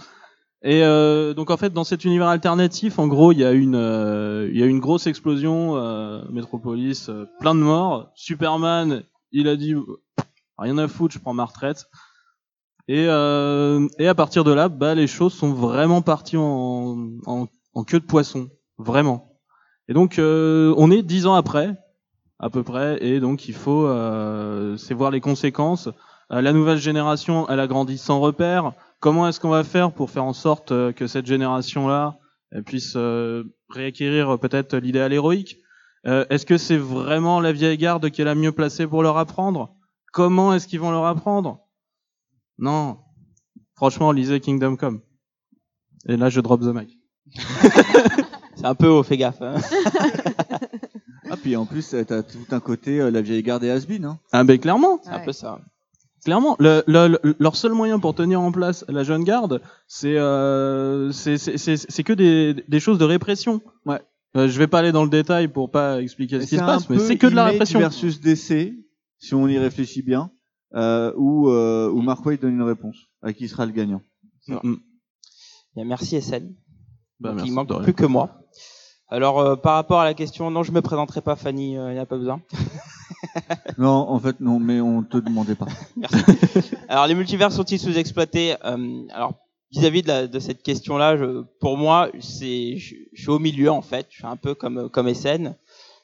Et euh, donc en fait dans cet univers alternatif, en gros il y a une euh, il y a une grosse explosion, euh, Metropolis, euh, plein de morts. Superman il a dit rien à foutre, je prends ma retraite. Et, euh, et à partir de là, bah, les choses sont vraiment parties en, en, en queue de poisson, vraiment. Et donc euh, on est dix ans après, à peu près, et donc il faut, c'est voir les conséquences. La nouvelle génération, elle a grandi sans repère. Comment est-ce qu'on va faire pour faire en sorte euh, que cette génération-là elle puisse euh, réacquérir peut-être l'idéal héroïque Euh, Est-ce que c'est vraiment la vieille garde qui est la mieux placée pour leur apprendre? Comment est-ce qu'ils vont leur apprendre? Non. Franchement, lisez Kingdom Come. Et là, je drop the mic.
C'est un peu haut, fais gaffe. hein.
Ah puis en plus euh, t'as tout un côté euh, la vieille garde et has-been, hein.
Ah ben clairement.
C'est un peu ça.
Clairement, le, le- le- leur seul moyen pour tenir en place la jeune garde, c'est euh, c'est c'est- c'est- c'est que des, des choses de répression.
Ouais.
Euh, je vais pas aller dans le détail pour pas expliquer ce qui se passe, mais c'est que de la répression.
versus DC, si on y réfléchit bien, euh, où, euh, où Mark Waid donne une réponse à qui sera le gagnant.
Mm, mm.
Bien, merci SN.
Bah,
il manque plus que moi. Alors, euh, par rapport à la question, non, je me présenterai pas, Fanny, euh, il n'y a pas besoin.
Non, en fait, non, mais on te demandait pas.
Merci. alors, les multivers sont-ils sous-exploités Euh, Alors, vis-à-vis de, la- de cette question-là, pour moi, c'est, je, je suis au milieu en fait. Je suis un peu comme comme SN.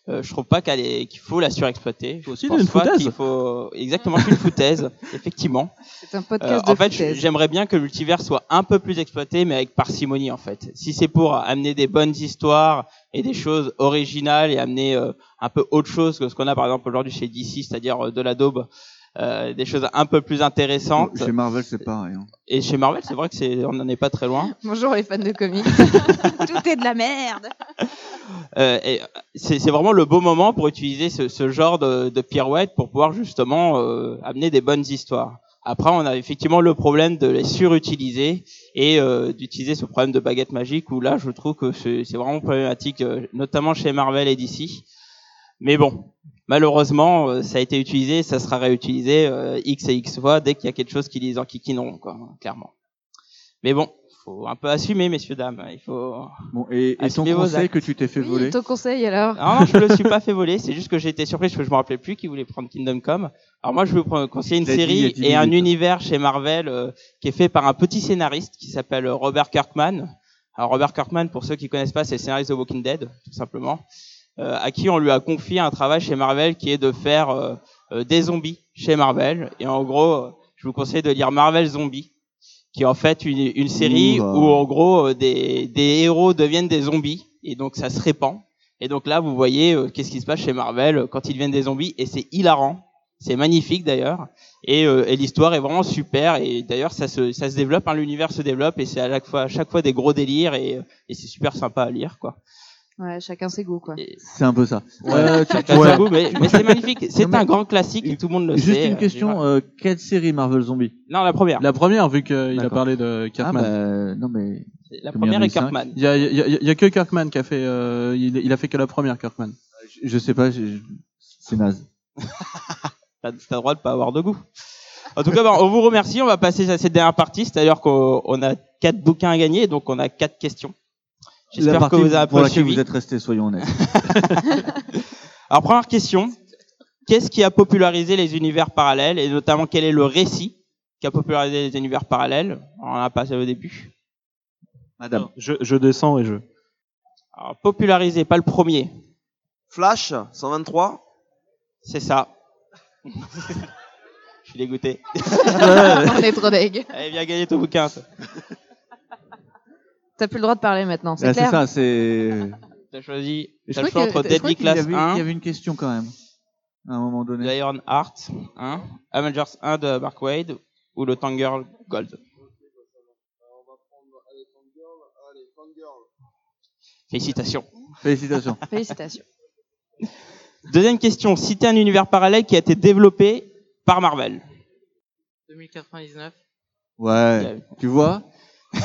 Euh, je trouve pas qu'elle est- qu'il faut la surexploiter. Je
aussi,
pense
une
pas
foutaise.
qu'il faut exactement je suis une foutaise, effectivement.
C'est un
Euh,
podcast
en
de
fait,
foutaise.
j'aimerais bien que le multivers soit un peu plus exploité, mais avec parcimonie en fait. Si c'est pour amener des bonnes histoires et des choses originales et amener euh, un peu autre chose que ce qu'on a par exemple aujourd'hui chez DC, c'est-à-dire euh, de la daube, euh, des choses un peu plus intéressantes.
Chez Marvel, c'est pareil. hein.
Et chez Marvel, c'est vrai que c'est, on n'en est pas très loin.
Bonjour les fans de comics. Tout est de la merde.
Euh, et c'est, c'est vraiment le beau moment pour utiliser ce, ce genre de, de pirouette pour pouvoir justement euh, amener des bonnes histoires. Après, on a effectivement le problème de les surutiliser et euh, d'utiliser ce problème de baguette magique où là, je trouve que c'est, c'est vraiment problématique, euh, notamment chez Marvel et DC. Mais bon, malheureusement, euh, ça a été utilisé, ça sera réutilisé euh, x et x fois dès qu'il y a quelque chose qui les enquiquineront, quoi, clairement. Mais bon, faut un peu assumer, messieurs dames. Il faut.
Bon, et, et ton conseil
actes.
que tu t'es fait voler
Oui, ton conseil alors
Non, non, je le suis pas fait voler. C'est juste que j'ai été surpris parce que je me rappelais plus qui voulait prendre Kingdom Come. Alors moi, je vais vous conseiller une série
10
et un univers chez Marvel euh, qui est fait par un petit scénariste qui s'appelle Robert Kirkman. Alors Robert Kirkman, pour ceux qui connaissent pas, c'est le scénariste de Walking Dead, tout simplement, euh, à qui on lui a confié un travail chez Marvel qui est de faire euh, euh, des zombies chez Marvel. Et en gros, euh, je vous conseille de lire Marvel Zombie, qui est en fait une, une série
Ouh,
où en gros euh, des, des héros deviennent des zombies et donc ça se répand. Et donc là, vous voyez euh, qu'est-ce qui se passe chez Marvel euh, quand ils deviennent des zombies et c'est hilarant. C'est magnifique d'ailleurs et, euh, et l'histoire est vraiment super et d'ailleurs ça se ça se développe, hein, l'univers se développe et c'est à chaque fois à chaque fois des gros délires et, euh, et c'est super sympa à lire quoi.
Ouais, chacun ses goûts quoi.
C'est un peu ça.
Ouais,
Euh, tu-
chacun
ouais.
son goût, mais, mais c'est magnifique. C'est
mais-
un grand classique et tout le monde le
Juste
sait.
une
euh,
question, euh, quelle série Marvel Zombie?
Non, la première.
La première, vu qu'il a
D'accord.
parlé de
Ah
Kirkman.
bah, non mais
La
Comme il y en
première
a
est
eu.
Kirkman.
Il y a, il y, a, il y a que Kirkman qui a fait. euh, il, il a fait que la première Kirkman.
je, je sais pas, j'ai- c'est naze.
T'as t'as le droit de pas avoir de goût. En tout cas, ben, on vous remercie. On va passer à cette dernière partie. C'est-à-dire qu'on on a quatre bouquins à gagner, donc on a quatre questions.
La
J'espère que vous avez un
pour laquelle
suivi.
vous êtes restés, soyons honnêtes.
Alors, première question. Qu'est-ce qui a popularisé les univers parallèles et notamment quel est le récit qui a popularisé les univers parallèles? On en a passé au début.
Madame.
Je, je descends et je.
Alors, popularisé, pas le premier.
Flash, 123.
C'est ça. Je suis dégoûté.
On est trop deg.
Allez, viens gagner ton bouquin. toi.
T'as plus le droit de parler maintenant, c'est
Ah, c'est
clair
ça, c'est.
T'as choisi. T'as le choix entre Deadly Class
avait-
1.
Il y avait une question quand même. À un moment donné.
Iron Heart 1, Avengers 1 de Mark Wade ou le Tangle Gold. Félicitations.
Félicitations.
Félicitations.
Deuxième question, citez un univers parallèle qui a été développé par Marvel.
2099.
Ouais. Tu vois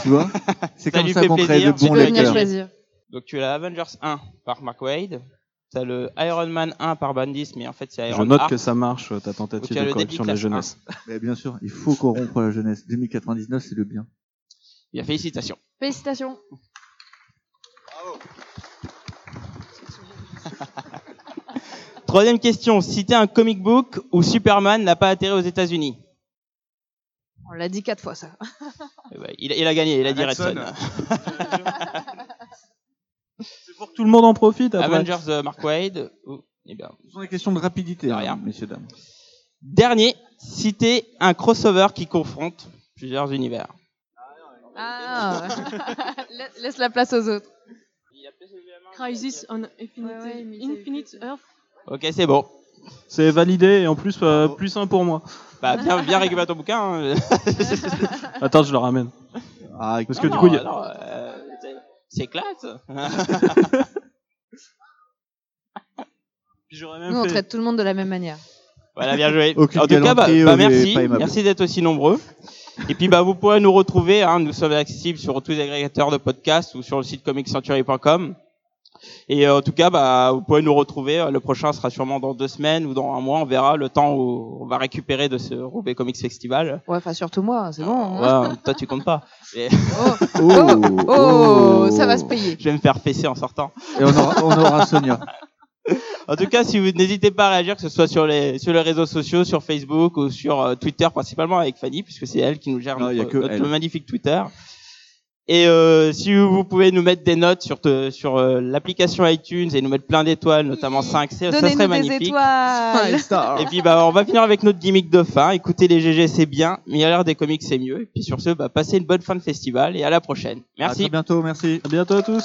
Tu vois? C'est
Ça
comme
lui
ça
fait
qu'on crée
plaisir,
de
tu
bons
Tu peux venir
lecteurs.
choisir.
Donc tu as la Avengers 1 par Mark Wade, tu as le Iron Man 1 par Bendis, mais en fait c'est Iron
Je note que ça marche, ta
Ou
tentative de correction de la jeunesse.
Mais bien sûr, il faut corrompre la jeunesse. 2099, c'est le bien.
Bien, félicitations.
Félicitations.
Troisième question, citez un comic book où Superman n'a pas atterri aux États-Unis.
On l'a dit quatre fois ça.
Eh ben, il, il a gagné, il a dit. Redson.
C'est pour que tout le monde en profite après.
Avengers de Mark Wade. ou- eh bien,
Ce sont des questions de rapidité, hein,
rien.
messieurs, dames.
Dernier, citez un crossover qui confronte plusieurs univers.
Ah, La- laisse la place aux autres.
Crisis on Infinite,
Ouais, ouais, mais
Infinite Earth.
Ok, c'est bon.
C'est validé et en plus, euh, plus un pour moi.
Bah, bien, bien récupérer ton bouquin. hein.
Attends, je le ramène.
Ah,
Parce
Non,
que du coup, il y a-
non, euh, c'est- c'est classe.
Puis j'aurais même
Nous, on
fait-
traite tout le monde de la même manière.
Voilà, bien joué.
Aucune
en tout cas, bah,
galanterie,
bah,
euh, mais
merci,
pas aimable.
merci d'être aussi nombreux. Et puis, bah, vous pourrez nous retrouver. Hein, nous sommes accessibles sur tous les agrégateurs de podcasts ou sur le site comiccentury.com. Et euh, en tout cas, bah, vous pouvez nous retrouver. Euh, Le prochain sera sûrement dans deux semaines ou dans un mois. On verra le temps où on va récupérer de ce Roubaix Comics Festival.
Ouais, enfin surtout moi, c'est bon. hein.
Ouais, toi, tu comptes pas. Et
Oh, oh, ça va se payer.
je vais me faire fesser en sortant.
Et on aura, on aura Sonia.
En tout cas, si vous n'hésitez pas à réagir, que ce soit sur les sur les réseaux sociaux, sur Facebook ou sur euh, Twitter, principalement avec Fanny, puisque c'est elle qui nous gère
Non, il y a
notre,
que
notre magnifique Twitter. Et euh, si vous pouvez nous mettre des notes sur te- sur euh, l'application iTunes et nous mettre plein d'étoiles, notamment 5, ça serait
des
magnifique.
étoiles.
Et puis bah on va finir avec notre gimmick de fin. Écoutez les GG c'est bien, mais a l'air des comics c'est mieux. Et puis sur ce, bah passez une bonne fin de festival et à la prochaine.
À
Merci.
très bientôt, merci.
À bientôt à tous.